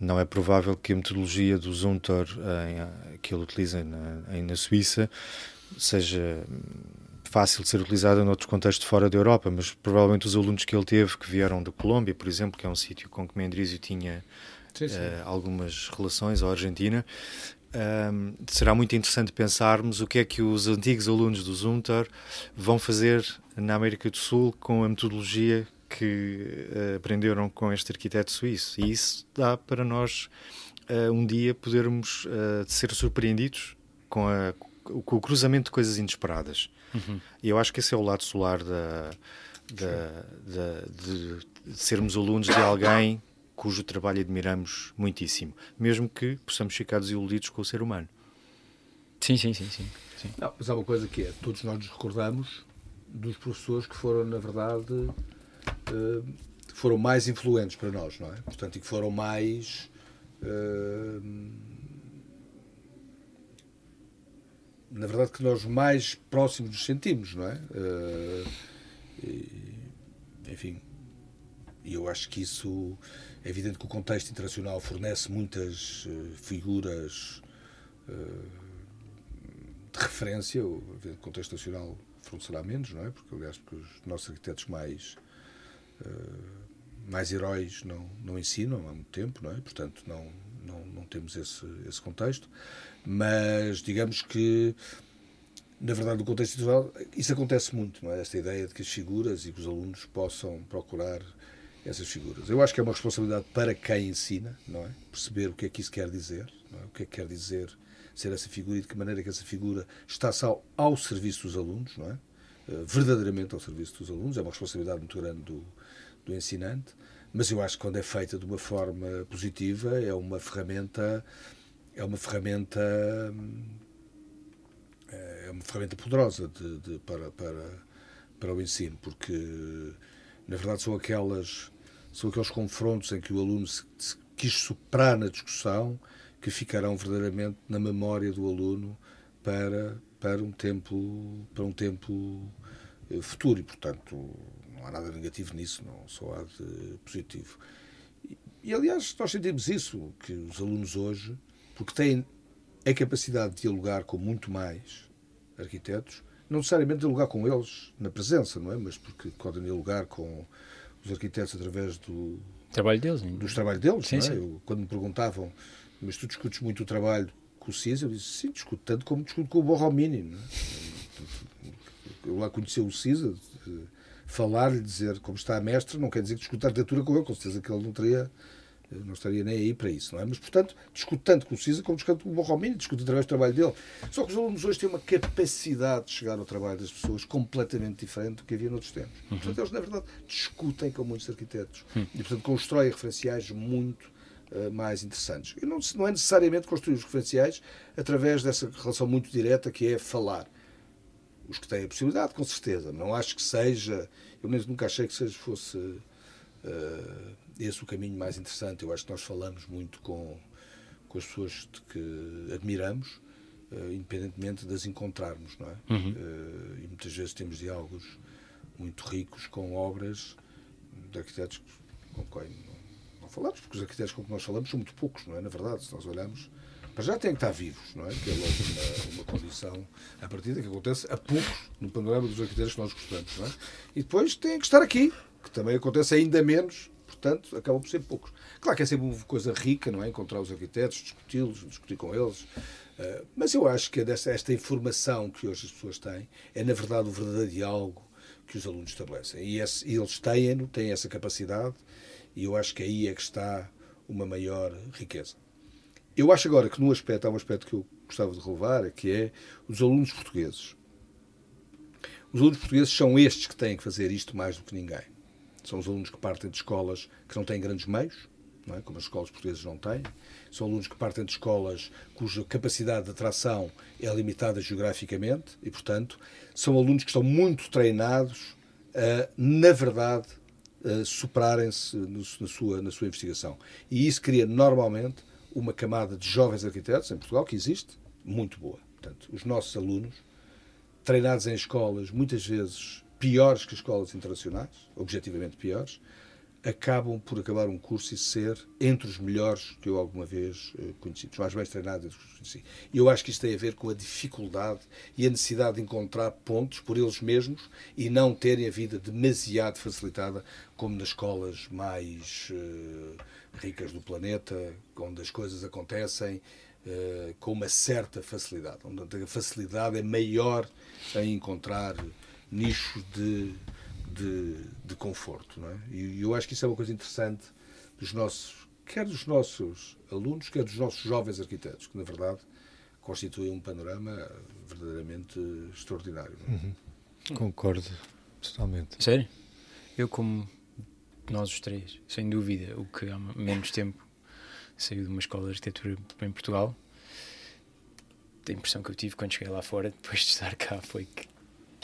não é provável que a metodologia do Zuntor, em, que ele utiliza na, em, na Suíça, seja fácil de ser utilizada noutros contextos fora da Europa, mas provavelmente os alunos que ele teve, que vieram da Colômbia, por exemplo, que é um sítio com que Mendrisio tinha sim, sim. Uh, algumas relações, ou Argentina, um, ehm, será muito interessante pensarmos o que é que os antigos alunos do Zunter vão fazer na América do Sul com a metodologia que uh, aprenderam com este arquiteto suíço. E isso dá para nós uh, um dia podermos ser surpreendidos com, a, com o cruzamento de coisas inesperadas. Uhum. E eu acho que esse é o lado solar da, da, da, de, de sermos alunos de alguém cujo trabalho admiramos muitíssimo, mesmo que possamos ficar desiludidos com o ser humano. Sim, sim, sim. sim, sim. Não, mas há uma coisa que é, todos nós nos recordamos dos professores que foram, na verdade, uh, foram mais influentes para nós, não é? Portanto, e que foram mais eh, na verdade, que nós mais próximos nos sentimos, não é? Eh, e, enfim, eu acho que isso é evidente que o contexto internacional fornece muitas eh, figuras eh, de referência, o contexto nacional fornecerá menos, não é? Porque, aliás, porque os nossos arquitetos mais eh, mais heróis não, não ensinam há muito tempo, não é? Portanto, não, não, não temos esse, esse contexto. Mas, digamos que, na verdade, no contexto internacional, isso acontece muito, não é? Esta ideia de que as figuras e que os alunos possam procurar essas figuras. Eu acho que é uma responsabilidade para quem ensina, não é? Perceber o que é que isso quer dizer, é? O que é que quer dizer ser essa figura e de que maneira que essa figura está ao, ao serviço dos alunos, não é? Eh, verdadeiramente ao serviço dos alunos. É uma responsabilidade muito grande do, do ensinante, mas eu acho que quando é feita de uma forma positiva é uma ferramenta é uma ferramenta hum, é uma ferramenta poderosa de, de- para, para, para o ensino, porque na verdade são aquelas são aqueles confrontos em que o aluno se, se quis superar na discussão que ficarão verdadeiramente na memória do aluno para para um tempo para um tempo eh, futuro. E portanto não há nada negativo nisso não só há de positivo e, e, aliás nós sentimos isso que os alunos hoje porque têm a capacidade de dialogar com muito mais arquitetos, não necessariamente dialogar com eles na presença, não é? Mas porque podem dialogar com os arquitetos através do, Trabalho deles, dos trabalhos deles, Sim, é? sim. Eu, quando me perguntavam, mas tu discutes muito o trabalho com o CIS, eu disse, sim, discuto tanto como discuto com o Borromini, não é? Eu lá conheci o CISA, falar-lhe, dizer como está a mestre, não quer dizer que discuta arquitetura com ele, com certeza que ele não teria não estaria nem aí para isso, não é? Mas, portanto, discuto tanto com o CISA como discuto com o Borromini, discuto através do trabalho dele. Só que os alunos hoje têm uma capacidade de chegar ao trabalho das pessoas completamente diferente do que havia noutros tempos. Portanto, eles, na verdade, discutem com muitos arquitetos e, portanto, constroem referenciais muito eh, mais interessantes. E não, não é necessariamente construir os referenciais através dessa relação muito direta que é falar. Os que têm a possibilidade, com certeza. Não acho que seja. Eu nem nunca achei que seja, fosse eh, esse o caminho mais interessante. Eu acho que nós falamos muito com, com as pessoas de que admiramos, eh, independentemente de as encontrarmos, não é? Eh, e muitas vezes temos diálogos muito ricos com obras de arquitetos com quem não, não falamos, porque os arquitetos com que nós falamos são muito poucos, não é? Na verdade, se nós olharmos, para já têm que estar vivos, não é? Que é logo uma, uma condição a partir que acontece a poucos no panorama dos arquitetos que nós gostamos, não é? E depois têm que estar aqui, que também acontece ainda menos, portanto, acabam por ser poucos. Claro que é sempre uma coisa rica, não é? Encontrar os arquitetos, discuti-los, discutir com eles. eh, mas eu acho que é dessa, esta informação que hoje as pessoas têm é, na verdade, o verdadeiro diálogo que os alunos estabelecem. E, esse- e eles têm, têm essa capacidade, e eu acho que aí é que está uma maior riqueza. Eu acho agora que, num aspecto, há um aspecto que eu gostava de relevar, que é os alunos portugueses. Os alunos portugueses são estes que têm que fazer isto mais do que ninguém. São os alunos que partem de escolas que não têm grandes meios, é? como as escolas portuguesas não têm. São alunos que partem de escolas cuja capacidade de atração é limitada geograficamente e, portanto, são alunos que estão muito treinados a, na verdade, superarem-se na sua, na sua investigação. E isso cria, normalmente, uma camada de jovens arquitetos em Portugal, que existe, muito boa. Portanto, os nossos alunos treinados em escolas muitas vezes piores que escolas internacionais, objetivamente piores, acabam por acabar um curso e ser entre os melhores que eu alguma vez eh, conheci, os mais bem treinados que conheci. E eu acho que isto tem a ver com a dificuldade e a necessidade de encontrar pontos por eles mesmos e não terem a vida demasiado facilitada como nas escolas mais eh, ricas do planeta, onde as coisas acontecem eh, com uma certa facilidade, onde a facilidade é maior em encontrar nichos de, de, de conforto. Não é? E eu acho que isso é uma coisa interessante dos nossos, quer dos nossos alunos, quer dos nossos jovens arquitetos, que na verdade constituem um panorama verdadeiramente extraordinário. não é? Concordo totalmente. Sério? Eu, como nós os três, sem dúvida, o que há menos tempo saiu de uma escola de arquitetura em Portugal, a impressão que eu tive quando cheguei lá fora, depois de estar cá, foi que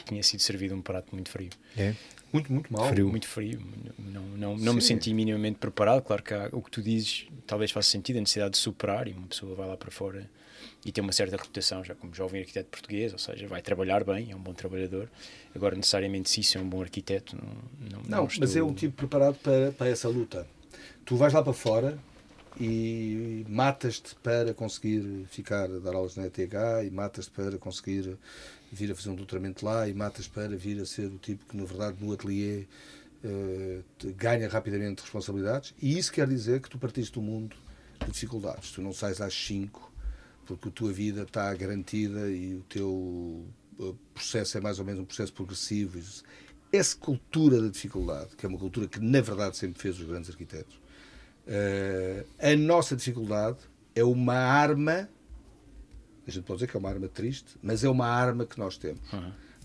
tinha sido servido um prato muito frio. É? Muito, muito mal. Frio. muito frio. Não, não, não me senti minimamente preparado. Claro que há- o que tu dizes talvez faça sentido, a necessidade de superar e uma pessoa vai lá para fora e tem uma certa reputação já como jovem arquiteto português, ou seja, vai trabalhar bem, é um bom trabalhador. Agora, necessariamente, se isso é um bom arquiteto, não, não, Não, mas é um tipo preparado para, para essa luta. Tu vais lá para fora e matas-te para conseguir ficar a dar aulas na ETH e matas-te para conseguir vir a fazer um doutoramento lá e matas para vir a ser o tipo que, na verdade, no ateliê eh, te ganha rapidamente responsabilidades. E isso quer dizer que tu partiste do mundo de dificuldades. Tu não sais às 5 porque a tua vida está garantida e o teu eh, processo é mais ou menos um processo progressivo. Essa cultura da dificuldade, que é uma cultura que na verdade sempre fez os grandes arquitetos, eh, a nossa dificuldade é uma arma, a gente pode dizer que é uma arma triste, mas é uma arma que nós temos.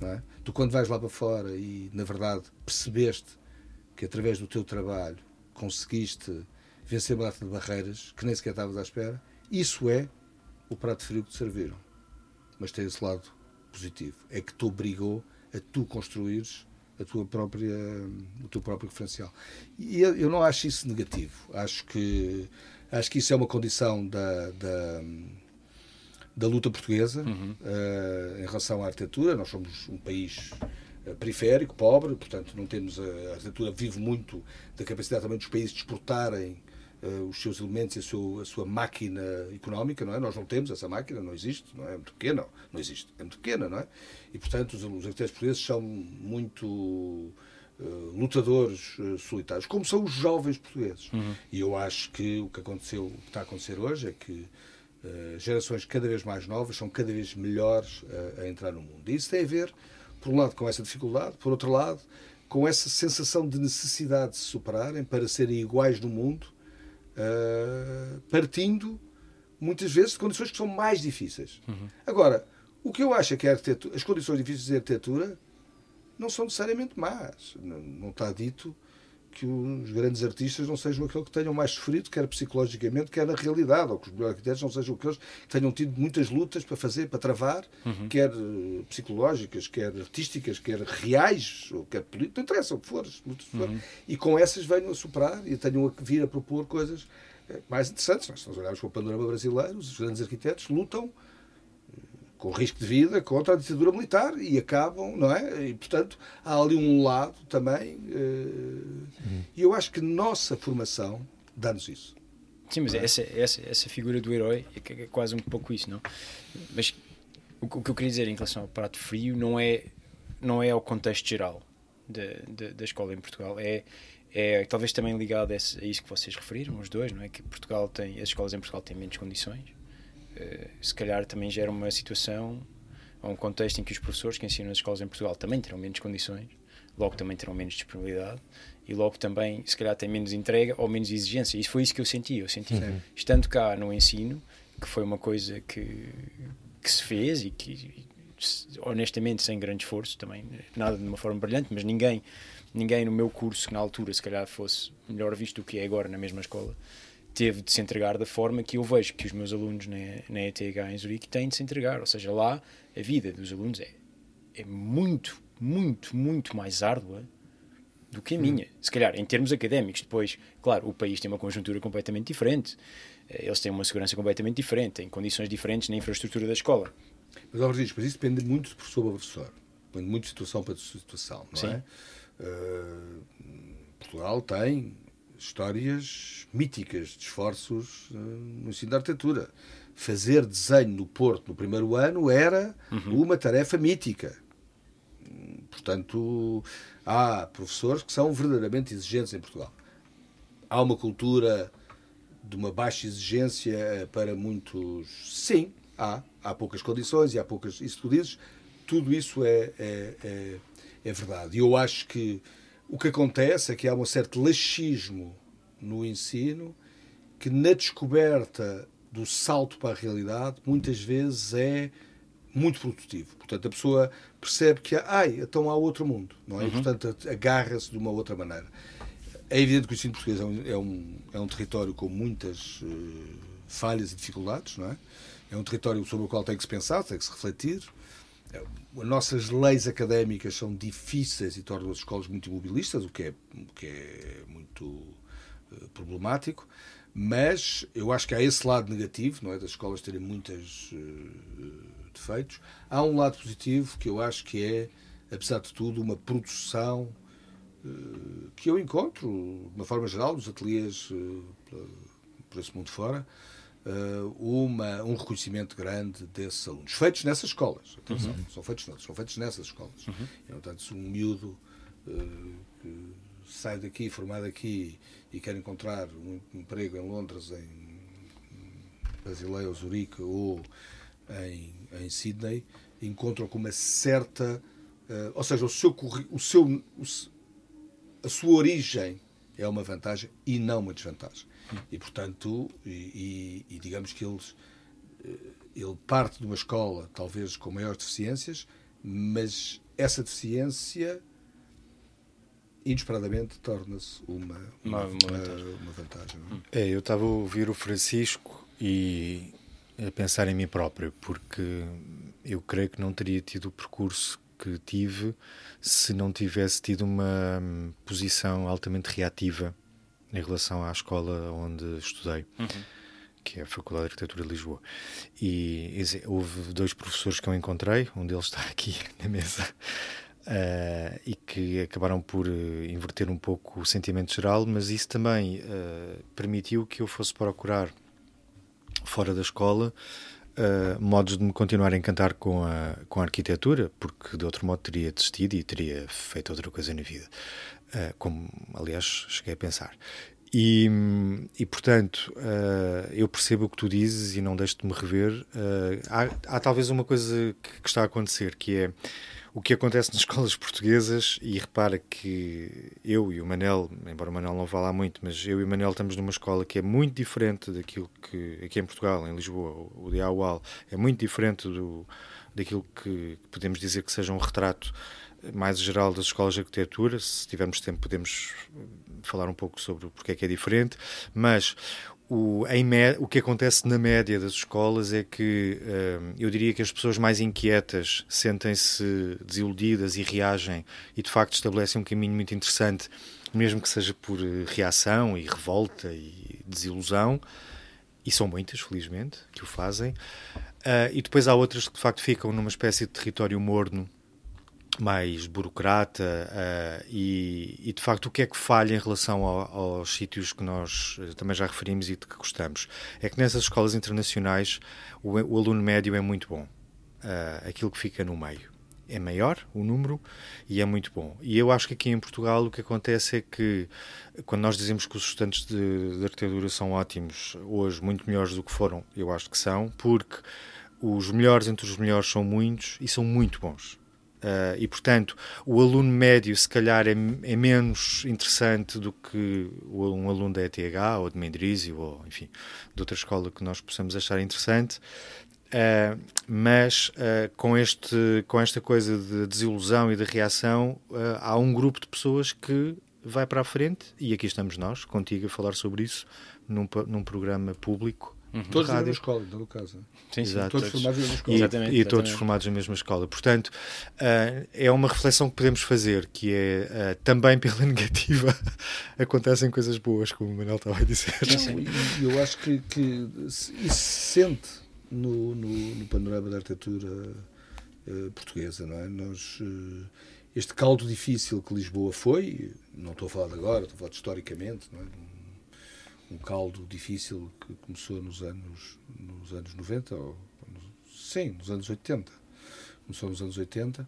não é? Tu quando vais lá para fora e na verdade percebeste que através do teu trabalho conseguiste vencer uma data de barreiras que nem sequer estavas à espera, isso é o prato frio que te serviram. Mas tem esse lado positivo. É que te obrigou a tu construires a tua própria, o teu próprio referencial. E eu, eu não acho isso negativo. Acho que, acho que isso é uma condição da, da, da luta portuguesa eh, em relação à arquitetura. Nós somos um país eh, periférico, pobre, portanto não temos a, a arquitetura vive muito da capacidade também dos países de exportarem eh, os seus elementos e a sua, a sua máquina económica, não é? Nós não temos essa máquina, não existe, não é? É muito pequena, não existe, é muito pequena, não é? E portanto os, os arquitetos portugueses são muito eh, lutadores eh, solitários, como são os jovens portugueses. E eu acho que o que aconteceu, o que está a acontecer hoje é que eh, gerações cada vez mais novas são cada vez melhores eh, a entrar no mundo. E isso tem a ver, por um lado, com essa dificuldade, por outro lado, com essa sensação de necessidade de se superarem para serem iguais no mundo, eh, partindo muitas vezes de condições que são mais difíceis. Agora, o que eu acho é que as condições difíceis de arquitetura não são necessariamente más. Não, não está dito que os grandes artistas não sejam aqueles que tenham mais sofrido, quer psicologicamente, quer na realidade, ou que os melhores arquitetos não sejam aqueles que tenham tido muitas lutas para fazer, para travar, quer eh, psicológicas, quer artísticas, quer reais, ou quer políticas, não interessa o que for, for, e com essas venham a superar e tenham a vir a propor coisas eh, mais interessantes. Nós, se nós olharmos para o panorama brasileiro, os grandes arquitetos lutam com risco de vida contra a ditadura militar e acabam, não é? E, portanto, há ali um lado também. eh, E eu acho que nossa formação dá-nos isso. Sim, mas essa, essa, essa figura do herói é, é quase um pouco isso, não? Mas o, o que eu queria dizer em relação ao prato frio não é, não é ao contexto geral da, da, da escola em Portugal, é, é talvez também ligado a, isso que vocês referiram, os dois, não é? Que Portugal tem, as escolas em Portugal têm menos condições, se calhar também gera uma situação ou um contexto em que os professores que ensinam nas escolas em Portugal também terão menos condições, logo também terão menos disponibilidade e logo também, se calhar, têm menos entrega ou menos exigência. Isso foi isso que eu senti. Eu senti, estando cá no ensino, que foi uma coisa que, que se fez e que, honestamente, sem grande esforço, também nada de uma forma brilhante, mas ninguém, ninguém no meu curso, que na altura, se calhar, fosse melhor visto do que é agora na mesma escola, teve de se entregar da forma que eu vejo que os meus alunos na, na ETH em Zurique têm de se entregar. Ou seja, lá a vida dos alunos é, é muito, muito, muito mais árdua do que a minha. Se calhar, em termos académicos, depois, claro, o país tem uma conjuntura completamente diferente, eh, eles têm uma segurança completamente diferente, têm condições diferentes na infraestrutura da escola. Mas, ó, Rodrigues, mas isso depende muito de professor para professor. Depende muito de situação para situação, não Sim. é? Uh, Portugal tem histórias míticas de esforços uh, no ensino da arquitetura. Fazer desenho no Porto no primeiro ano era uma tarefa mítica. Portanto, há professores que são verdadeiramente exigentes em Portugal. Há uma cultura de uma baixa exigência para muitos. Sim, há. Há poucas condições e há poucas. Isso tu dizes, tudo isso é, é, é, é verdade. E eu acho que o que acontece é que há um certo laxismo no ensino que, na descoberta do salto para a realidade, muitas vezes é muito produtivo. Portanto, a pessoa percebe que, ai, então há outro mundo, não é? E, portanto, agarra-se de uma outra maneira. É evidente que o ensino português é um, é um, é um território com muitas eh, falhas e dificuldades, não é? É um território sobre o qual tem que se pensar, tem que se refletir. As nossas leis académicas são difíceis e tornam as escolas muito imobilistas, o que é, o que é muito eh, problemático, mas eu acho que há esse lado negativo, não é, das escolas terem muitos defeitos. Há um lado positivo que eu acho que é, apesar de tudo, uma produção eh, que eu encontro, de uma forma geral, nos ateliês eh, por esse mundo fora, eh, uma, um reconhecimento grande desses alunos. Feitos nessas escolas, atenção, uhum. são feitos noutros, são feitos nessas escolas. Uhum. E, portanto, se um miúdo que sai daqui, formado aqui, e quer encontrar um emprego em Londres, em Basileia ou Zurique, ou em, em Sydney, encontram com uma certa. Uh, ou seja, o seu, o seu, o, a sua origem é uma vantagem e não uma desvantagem. E, portanto, e, e, e digamos que eles, eh, ele parte de uma escola, talvez com maiores deficiências, mas essa deficiência inesperadamente torna-se uma, uma, uma, vantagem. Uma vantagem é? é, eu estava a ouvir o Francisco e a pensar em mim próprio, porque eu creio que não teria tido o percurso que tive se não tivesse tido uma posição altamente reativa em relação à escola onde estudei. Uhum. Que é a Faculdade de Arquitetura de Lisboa. E houve dois professores que eu encontrei, um deles está aqui na mesa, uh, e que acabaram por uh, inverter um pouco o sentimento geral, mas isso também uh, permitiu que eu fosse procurar fora da escola uh, modos de me continuar a encantar com a, com a arquitetura, porque de outro modo teria desistido e teria feito outra coisa na vida, uh, como aliás cheguei a pensar. E, e portanto, uh, eu percebo o que tu dizes e não deixo de me rever. Há, há, talvez uma coisa que, que está a acontecer, que é o que acontece nas escolas portuguesas, e repara que eu e o Manel, embora o Manel não vá lá muito, mas eu e o Manel estamos numa escola que é muito diferente daquilo que aqui em Portugal, em Lisboa, o de Aual, é muito diferente do, daquilo que podemos dizer que seja um retrato mais geral das escolas de arquitetura. Se tivermos tempo, podemos falar um pouco sobre porque é que é diferente, mas o, em, o que acontece na média das escolas é que hum, eu diria que as pessoas mais inquietas sentem-se desiludidas e reagem e de facto estabelecem um caminho muito interessante, mesmo que seja por eh, reação e revolta e desilusão, e são muitas, felizmente, que o fazem. Uh, e depois há outras que de facto ficam numa espécie de território morno mais burocrata uh, e, e, de facto o que é que falha em relação ao, aos sítios que nós eh, também já referimos e de que gostamos? É que nessas escolas internacionais o, o aluno médio é muito bom. Uh, aquilo que fica no meio é maior o número e é muito bom. E eu acho que aqui em Portugal o que acontece é que quando nós dizemos que os estudantes de, de arquitetura são ótimos hoje muito melhores do que foram eu acho que são porque os melhores entre os melhores são muitos e são muito bons Uh, e, portanto, o aluno médio, se calhar, é, é, menos interessante do que um aluno da ETH ou de Mendrisio ou, enfim, de outra escola que nós possamos achar interessante. Uh, mas uh, com, este, com esta coisa de desilusão e de reação, há um grupo de pessoas que vai para a frente, e aqui estamos nós, contigo, a falar sobre isso, num, num programa público Uhum. Todos na mesma escola, no caso. Sim, Exato. Todos, todos formados na mesma escola. E, exatamente, e exatamente. todos formados na mesma escola. Portanto, uh, é uma reflexão que podemos fazer, que é uh, também pela negativa acontecem coisas boas, como o Manuel estava a dizer. Não, e eu acho que, que isso se sente no, no, no panorama da arquitetura uh, portuguesa, não é? Nós, este caldo difícil que Lisboa foi, não estou a falar de agora, estou a falar de historicamente, não é? Um caldo difícil que começou nos anos, nos anos 90, ou, sim, nos anos 80. Começou nos anos 80. Uh,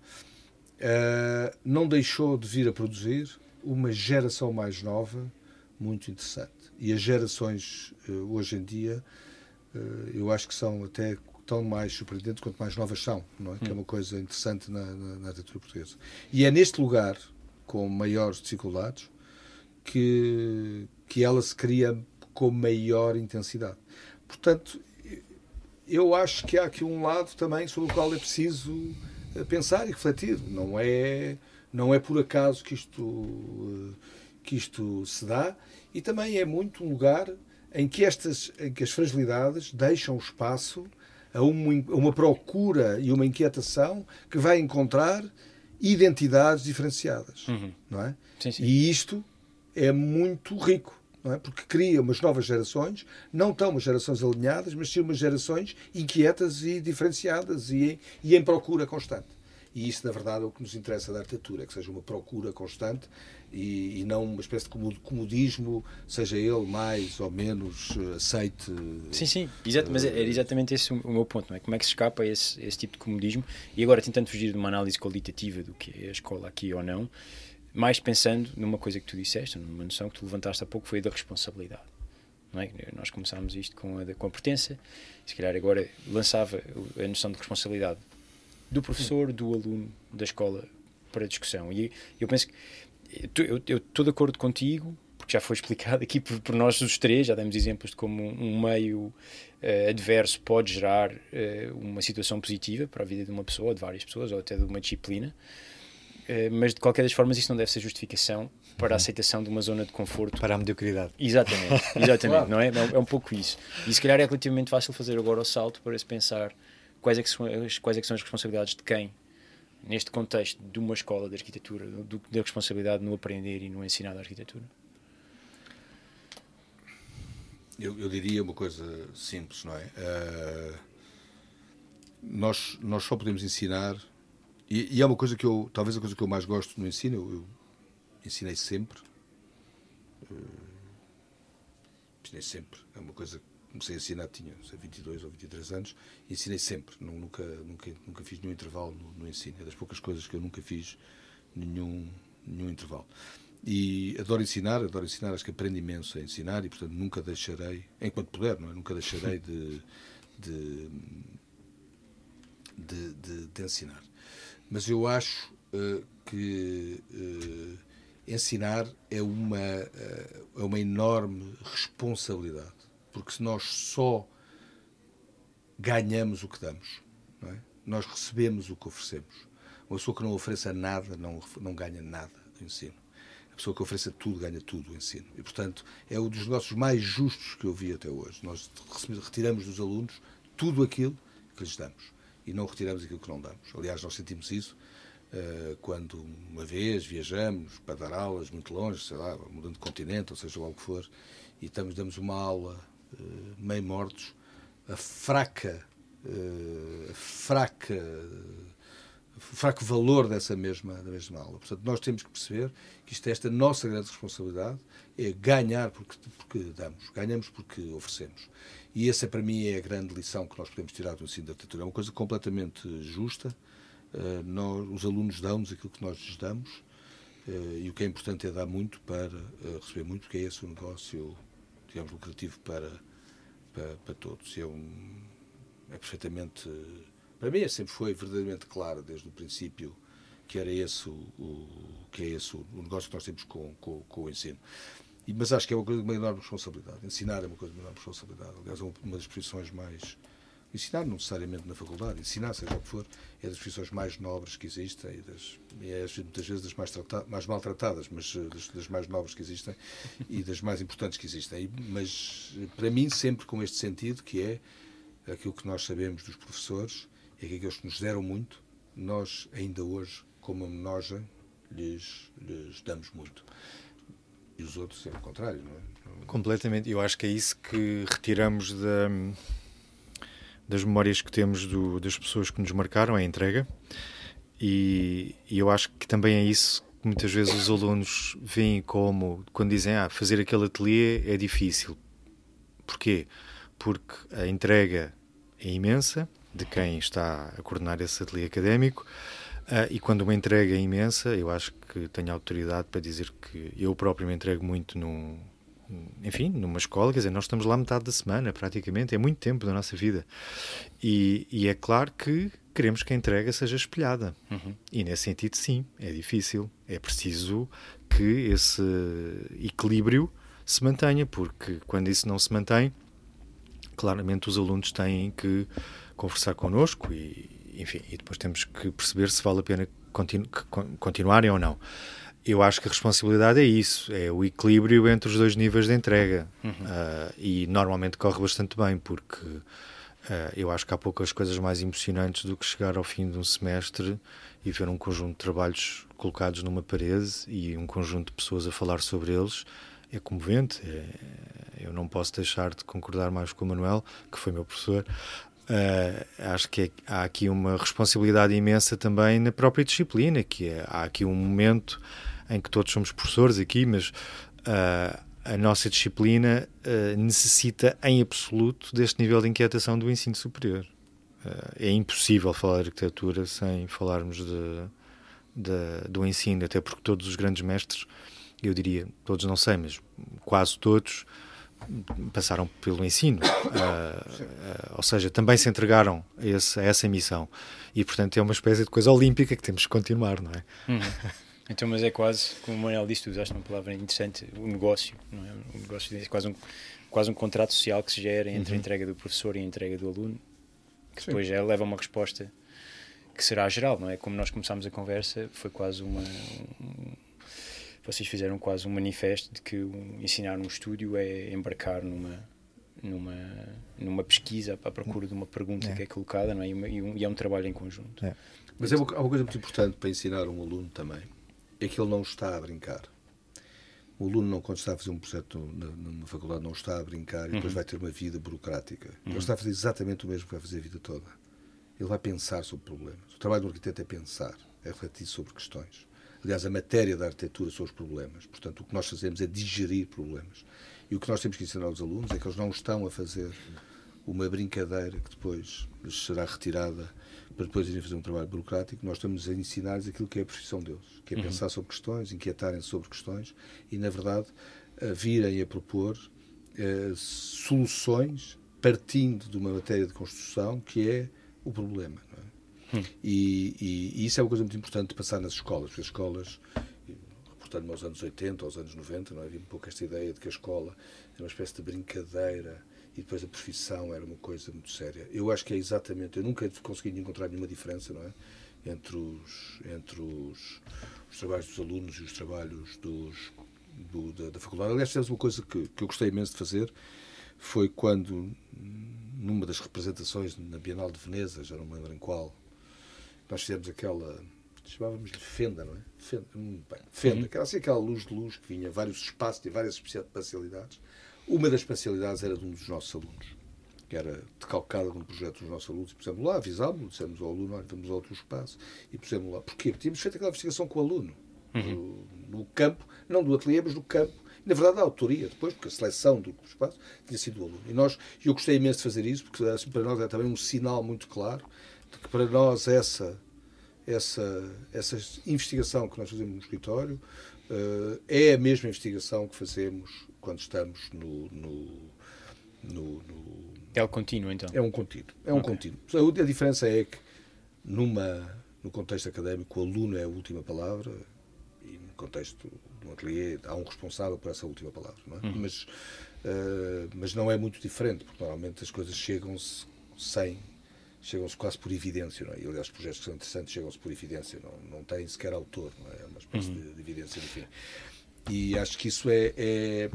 eh, não deixou de vir a produzir uma geração mais nova muito interessante. E as gerações uh, hoje em dia, uh, eu acho que são até tão mais surpreendentes quanto mais novas são, não é? Hum. Que é uma coisa interessante na, na, na arquitetura portuguesa. E é neste lugar, com maiores dificuldades, que, que ela se cria com maior intensidade. Portanto, eu acho que há aqui um lado também sobre o qual é preciso eh, pensar e refletir. Não é, não é por acaso que isto, eh, que isto se dá e também é muito um lugar em que, estas, em que as fragilidades deixam espaço a uma, a uma procura e uma inquietação que vai encontrar identidades diferenciadas, não é? Sim, sim. E isto é muito rico, é? Porque cria umas novas gerações, não tão umas gerações alinhadas, mas sim umas gerações inquietas e diferenciadas e, em- e em procura constante. E isso, na verdade, é o que nos interessa da arquitetura, é que seja uma procura constante e, e não uma espécie de como- comodismo, seja ele mais ou menos eh, aceite. Sim, sim, exato, mas era exatamente esse o meu ponto, não é? Como é que se escapa esse, esse tipo de comodismo e agora tentando fugir de uma análise qualitativa do que é a escola aqui ou não, mais pensando numa coisa que tu disseste, numa noção que tu levantaste há pouco, foi a da responsabilidade. É? Nós começámos isto com a, da- com a pertença, se calhar agora lançava a noção de responsabilidade do professor, do aluno, da escola para discussão. E eu penso que eu- estou de acordo contigo, porque já foi explicado aqui por, por nós os três, já demos exemplos de como um, um meio eh, adverso pode gerar eh, uma situação positiva para a vida de uma pessoa, de várias pessoas, ou até de uma disciplina. Eh, mas de qualquer das formas, isso não deve ser justificação para a aceitação de uma zona de conforto Para a mediocridade. Exatamente, exatamente, não é? É um- pouco isso. E se calhar é relativamente fácil fazer agora o salto para se pensar quais é que são as, quais é que são as responsabilidades de quem, neste contexto de uma escola de arquitetura, do, da responsabilidade no aprender e no ensinar da arquitetura. Eu, eu diria uma coisa simples, não é? Ah, nós, nós só podemos ensinar, e, e é uma coisa que eu, talvez a coisa que eu mais gosto no ensino, eu, eu ensinei sempre. Ah, ensinei sempre. É uma coisa que comecei a ensinar, tinha não sei, 22 ou 23 anos, e ensinei sempre. Nunca, nunca, nunca fiz nenhum intervalo no, no ensino. É das poucas coisas que eu nunca fiz nenhum, nenhum intervalo. E adoro ensinar, adoro ensinar, acho que aprendo imenso a ensinar e, portanto, nunca deixarei, enquanto puder, não é? Nunca deixarei de, de, de, de- de ensinar. Mas eu acho eh, que eh, ensinar é uma, eh, é uma enorme responsabilidade, porque se nós só ganhamos o que damos, é? nós recebemos o que oferecemos. Uma pessoa que não ofereça nada não, não ganha nada do ensino. A pessoa que ofereça tudo ganha tudo o ensino. E, portanto, é um dos negócios mais justos que eu vi até hoje. Nós retiramos dos alunos tudo aquilo que lhes damos e não retiramos aquilo que não damos. Aliás, nós sentimos isso eh, quando uma vez viajamos para dar aulas muito longe, sei lá, mudando de continente, ou seja lá o que for, e estamos, damos uma aula eh, meio mortos, a fraca, a fraca fraco valor dessa mesma, da mesma aula. Portanto, nós temos que perceber que isto é esta nossa grande responsabilidade, é ganhar porque, porque damos, ganhamos porque oferecemos. E essa, para mim, é a grande lição que nós podemos tirar do ensino da arquitetura. É uma coisa completamente justa. Uh, nós, os alunos dão-nos aquilo que nós lhes damos uh, e o que é importante é dar muito para uh, receber muito, porque é esse o negócio, digamos, lucrativo para, para, para todos. É, um, é perfeitamente para mim sempre foi verdadeiramente claro desde o princípio que era esse o, o que é esse o, o, negócio que nós temos com, com, com o ensino. Mas acho que é uma coisa de uma enorme responsabilidade. Ensinar é uma coisa de uma enorme responsabilidade. Aliás, é uma, das profissões mais. Ensinar, não necessariamente na faculdade, ensinar, seja o que for, é das profissões mais nobres que existem e, das, é muitas vezes das mais, mais maltratadas, mas das, das, mais nobres que existem e das mais importantes que existem. E, mas para mim, sempre com este sentido, que é aquilo que nós sabemos dos professores, é que aqueles que nos deram muito, nós ainda hoje, como homenagem, lhes, lhes damos muito. E os outros é o contrário, não é? Completamente. Eu acho que é isso que retiramos da, das memórias que temos do, das pessoas que nos marcaram, é a entrega. E, e, eu acho que também é isso que muitas vezes os alunos veem como, quando dizem, ah, fazer aquele ateliê é difícil. Porquê? Porque a entrega é imensa, de quem está a coordenar esse ateliê académico. Uh, e quando uma entrega é imensa, eu acho que tenho autoridade para dizer que eu próprio me entrego muito num, enfim, numa escola, quer dizer, nós estamos lá metade da semana, praticamente, é muito tempo da nossa vida. E, e é claro que queremos que a entrega seja espelhada. Uhum. E nesse sentido, sim, é difícil. É preciso que esse equilíbrio se mantenha, porque quando isso não se mantém, claramente os alunos têm que conversar connosco e, enfim, e depois temos que perceber se vale a pena continu continuarem ou não. Eu acho que a responsabilidade é isso, é o equilíbrio entre os dois níveis de entrega. Uhum. Uh, e normalmente corre bastante bem, porque Uh, eu acho que há poucas coisas mais emocionantes do que chegar ao fim de um semestre e ver um conjunto de trabalhos colocados numa parede e um conjunto de pessoas a falar sobre eles. É comovente. É, eu não posso deixar de concordar mais com o Manuel, que foi meu professor. Uh, acho que é, há aqui uma responsabilidade imensa também na própria disciplina, que é, há aqui um momento em que todos somos professores aqui, mas uh, a nossa disciplina uh, necessita em absoluto deste nível de inquietação do ensino superior. É impossível falar de arquitetura sem falarmos de, de, do ensino, até porque todos os grandes mestres, eu diria, todos não sei, mas quase todos passaram pelo ensino, uh, ou seja, também se entregaram a, esse, a, essa missão e, portanto, é uma espécie de coisa olímpica que temos que continuar, não é? Uhum. Então, mas é quase, como o Manuel disse, tu usaste uma palavra interessante, o negócio, não é? O negócio é quase um, quase um contrato social que se gera entre uhum. a entrega do professor e a entrega do aluno, que Sim. depois já leva a uma resposta que será geral, não é? Como nós começámos a conversa, foi quase uma. Um, vocês fizeram quase um manifesto de que um, ensinar um estúdio é embarcar numa numa numa pesquisa à procura de uma pergunta é. que é colocada, não é? E, uma, e, um, e, é um trabalho em conjunto. É. Mas é uma, há uma coisa muito importante para ensinar um aluno também é que ele não está a brincar. O aluno, não, quando está a fazer um projeto na, numa faculdade, não está a brincar e depois uhum. vai ter uma vida burocrática. Uhum. Ele está a fazer exatamente o mesmo que vai fazer a vida toda. Ele vai pensar sobre problemas. O trabalho do arquiteto é pensar, é refletir sobre questões. Aliás, a matéria da arquitetura são os problemas. Portanto, o que nós fazemos é digerir problemas. E o que nós temos que ensinar aos alunos é que eles não estão a fazer uma brincadeira que depois será retirada para depois irem fazer um trabalho burocrático, nós estamos a ensinar-lhes aquilo que é a profissão deles, que é uhum. pensar sobre questões, inquietarem sobre questões e, na verdade, a virem a propor uh, soluções partindo de uma matéria de construção que é o problema. É? Hum. E, e, e, isso é uma coisa muito importante de passar nas escolas, porque as escolas, reportando-me aos anos 80, aos anos 90, não é? havia um pouco esta ideia de que a escola é uma espécie de brincadeira e depois a profissão era uma coisa muito séria. Eu acho que é exatamente, eu nunca consegui encontrar nenhuma diferença, não é? Entre os, entre os, os trabalhos dos alunos e os trabalhos dos, do, da, da, faculdade. Aliás, fizemos uma coisa que, que eu gostei imenso de fazer, foi quando, numa das representações na Bienal de Veneza, já não me lembro em qual, nós fizemos aquela chamávamos de fenda, não é? Fenda, hum, bem, fenda uhum. aquela, assim, aquela luz de luz que vinha, vários espaços e várias especialidades. Uma das especialidades era de um dos nossos alunos, que era decalcada no projeto dos nossos alunos, e pusemos lá, avisámos-lo, dissemos ao aluno, olha, vamos a outro espaço, e pusemos lá. Porquê? Porque tínhamos feito aquela investigação com o aluno, uhum. no, no campo, não do ateliê, mas no campo, na verdade, a autoria, depois, porque a seleção do espaço tinha sido do aluno. E nós, eu gostei imenso de fazer isso, porque assim, para nós é também um sinal muito claro de que para nós essa, essa, essa investigação que nós fazemos no escritório uh, é a mesma investigação que fazemos quando estamos no, no, no, no é o contínuo, então? É um contínuo. É um okay. contínuo. A diferença é que, numa, no contexto académico, o aluno é a última palavra e no contexto de um ateliê há um responsável por essa última palavra. Não é? Uhum. Mas, uh, mas não é muito diferente, porque normalmente as coisas chegam-se sem. Chegam-se quase por evidência, não é? E, aliás, os projetos que são interessantes chegam-se por evidência, não, não têm sequer autor, não é? É uma espécie uhum. de, de evidência, enfim. E acho que isso é, é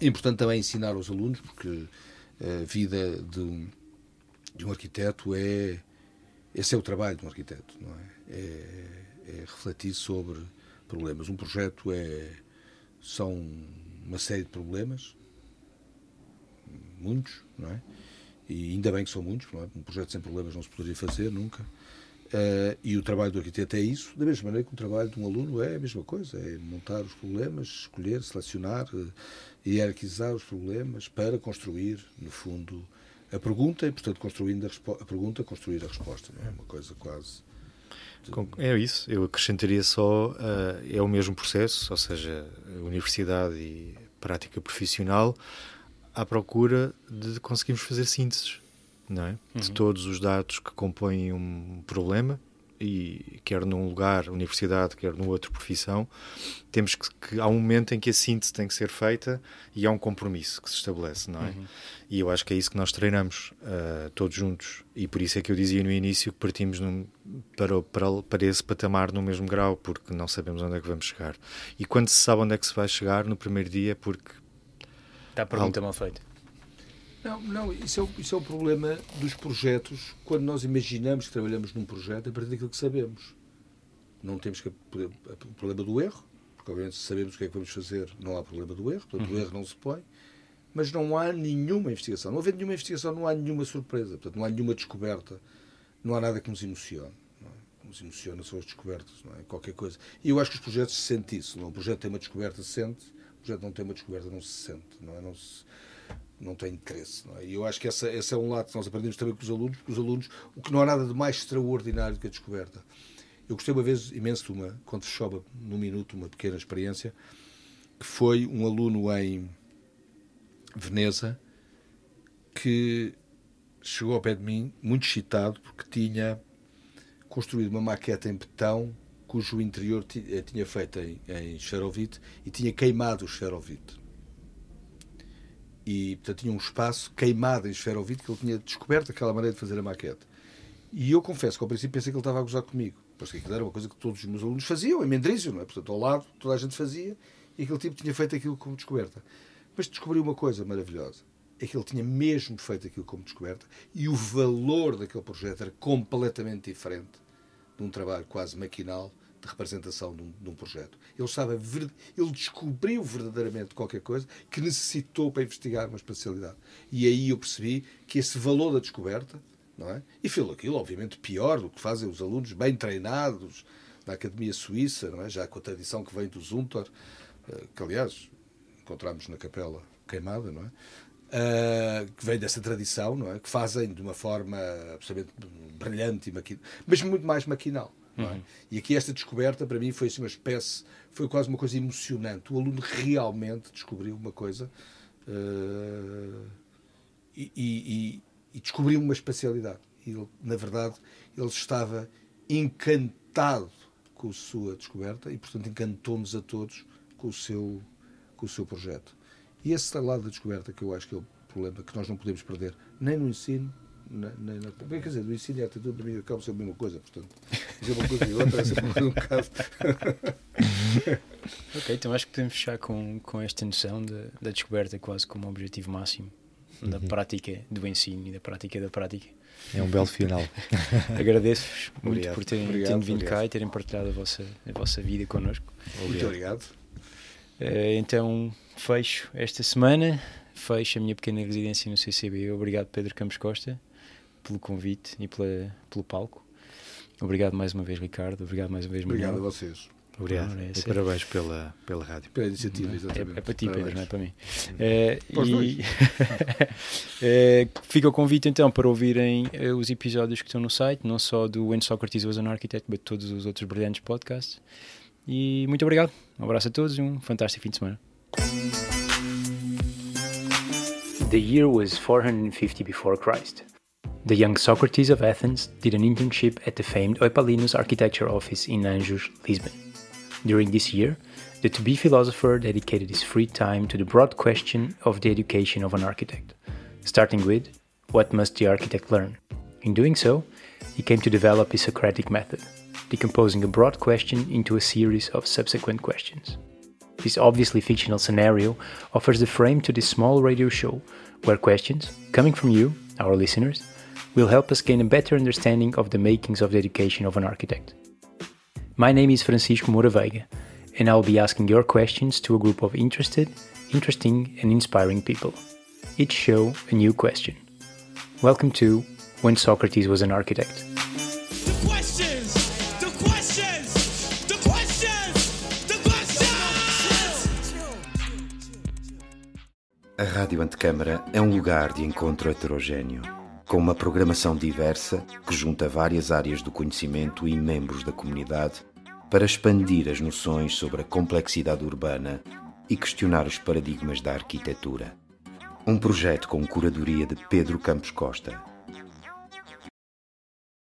é importante também ensinar aos alunos, porque a vida de um, de um arquiteto é. Esse é o trabalho de um arquiteto, não é? É, é refletir sobre problemas. Um projeto é. São uma série de problemas, muitos, não é? E ainda bem que são muitos, não é? Um projeto sem problemas não se poderia fazer nunca. Uh, e o trabalho do arquiteto é isso, da mesma maneira que o trabalho de um aluno é a mesma coisa, é montar os problemas, escolher, selecionar, uh, hierarquizar os problemas para construir, no fundo, a pergunta e, portanto, construindo a, a pergunta, construir a resposta. Não é uma coisa quase. De... É isso, eu acrescentaria só, uh, é o mesmo processo, ou seja, universidade e prática profissional, à procura de conseguirmos fazer sínteses não é? Uhum. de todos os dados que compõem um problema e quer num lugar, universidade, quer numa outra profissão, temos que, que, há um momento em que a síntese tem que ser feita e há um compromisso que se estabelece, não é? Uhum. E eu acho que é isso que nós treinamos uh, todos juntos e por isso é que eu dizia no início que partimos num, para, para, para esse patamar no mesmo grau, porque não sabemos onde é que vamos chegar. E quando se sabe onde é que se vai chegar no primeiro dia, é porque está a pergunta mal feita. Não, não isso, é, o- isso é o problema dos projetos quando nós imaginamos que trabalhamos num projeto a partir daquilo que sabemos. Não temos que. O problema do erro, porque obviamente se sabemos o que é que vamos fazer, não há problema do erro, portanto o erro não se põe, mas não há nenhuma investigação. Não havendo nenhuma investigação, não há nenhuma surpresa, portanto não há nenhuma descoberta, não há nada que nos emocione. Não é? Nos emociona são as descobertas, não é? Qualquer coisa. E eu acho que os projetos se sentem isso. Não? é? Um projeto tem uma descoberta, se sente, o projeto não tem uma descoberta, não se sente. Não, é? não, se, não tem interesse. Não é? E eu acho que essa, esse é um lado que nós aprendemos também com os alunos, porque os alunos, o que não há nada de mais extraordinário que a descoberta. Eu gostei uma vez imenso de uma, quando se chove num minuto, uma pequena experiência, que foi um aluno em Veneza que chegou ao pé de mim muito excitado porque tinha construído uma maqueta em betão cujo interior eh, tinha feito em, em e tinha queimado o esferovite. E, portanto, tinha um espaço queimado em esferovite que ele tinha descoberto aquela maneira de fazer a maquete. E eu confesso que ao princípio pensei que ele estava a gozar comigo. Pois que aquilo era uma coisa que todos os meus alunos faziam, em Mendrisio, não é? Portanto, ao lado, toda a gente fazia e aquele tipo tinha feito aquilo como descoberta. Mas descobri uma coisa maravilhosa. É que ele tinha mesmo feito aquilo como descoberta e o valor daquele projeto era completamente diferente de um trabalho quase maquinal de representação de um, de um projeto. Ele verde- ele descobriu verdadeiramente qualquer coisa que necessitou para investigar uma especialidade. E aí eu percebi que esse valor da descoberta, não é? E fez aquilo, obviamente, pior do que fazem os alunos bem treinados na Academia Suíça, não é? Já com a tradição que vem do Zuntor, eh, que aliás encontramos na Capela Queimada, não é? Ah, que vem dessa tradição, não é? Que fazem de uma forma absolutamente brilhante e maquinal, mas muito mais maquinal. não é? E aqui esta descoberta para mim foi assim uma espécie, foi quase uma coisa emocionante. O aluno realmente descobriu uma coisa ah, e, e- e- descobriu uma especialidade. Ele, na verdade, ele estava encantado com a sua descoberta e, portanto, encantou-nos a todos com o seu, com o seu projeto. E esse lado da descoberta que eu acho que é o problema que nós não podemos perder, nem no ensino, nem, na. Bem, quer dizer, no ensino e a atitude para mim acabam sempre a mesma coisa, portanto, dizer uma coisa e outra é sempre um bocado. Ok, então acho que podemos fechar com, com esta noção de- da descoberta quase como objetivo máximo da prática do ensino e da prática da prática. É um belo final. Agradeço-vos muito Obrigado. por terem, Obrigado, terem vindo obrigado. cá e terem partilhado a vossa, a vossa vida connosco. Muito obrigado. Eh, então fecho esta semana, fecho a minha pequena residência no CCB. Obrigado Pedro Campos Costa pelo convite e pela, pelo palco. Obrigado mais uma vez Ricardo, obrigado mais uma vez Obrigado a Manuel. vocês. Obrigado. Ora, é E parabéns pela, pela rádio. Pela iniciativa, É, exatamente. é para ti, Pedro, Parabéns. não é para mim. Os e- Eh, fica o convite então para ouvirem eh, os episódios que estão no site, não só do When Socrates Was an Architect, mas todos os outros brilhantes podcasts. E muito obrigado. Um abraço a todos e um fantástico fim de semana. The year was 450 before Christ. The young Socrates of Athens did an internship at the famed Eupalinus architecture office in Anjos, Lisbon. During this year, the to be philosopher dedicated his free time to the broad question of the education of an architect, starting with what must the architect learn? In doing so, he came to develop his Socratic method, decomposing a broad question into a series of subsequent questions. This obviously fictional scenario offers the frame to this small radio show where questions, coming from you, our listeners, will help us gain a better understanding of the makings of the education of an architect. My name is Francisco Moura Veiga, and I'll be asking your questions to a group of interested, interesting, and inspiring people. Each show a new question. Welcome to When Socrates Was an Architect. The A Rádio Antecâmara é um lugar de encontro heterogêneo, com uma programação diversa que junta várias áreas do conhecimento e membros da comunidade para expandir as noções sobre a complexidade urbana e questionar os paradigmas da arquitetura. Um projeto com curadoria de Pedro Campos Costa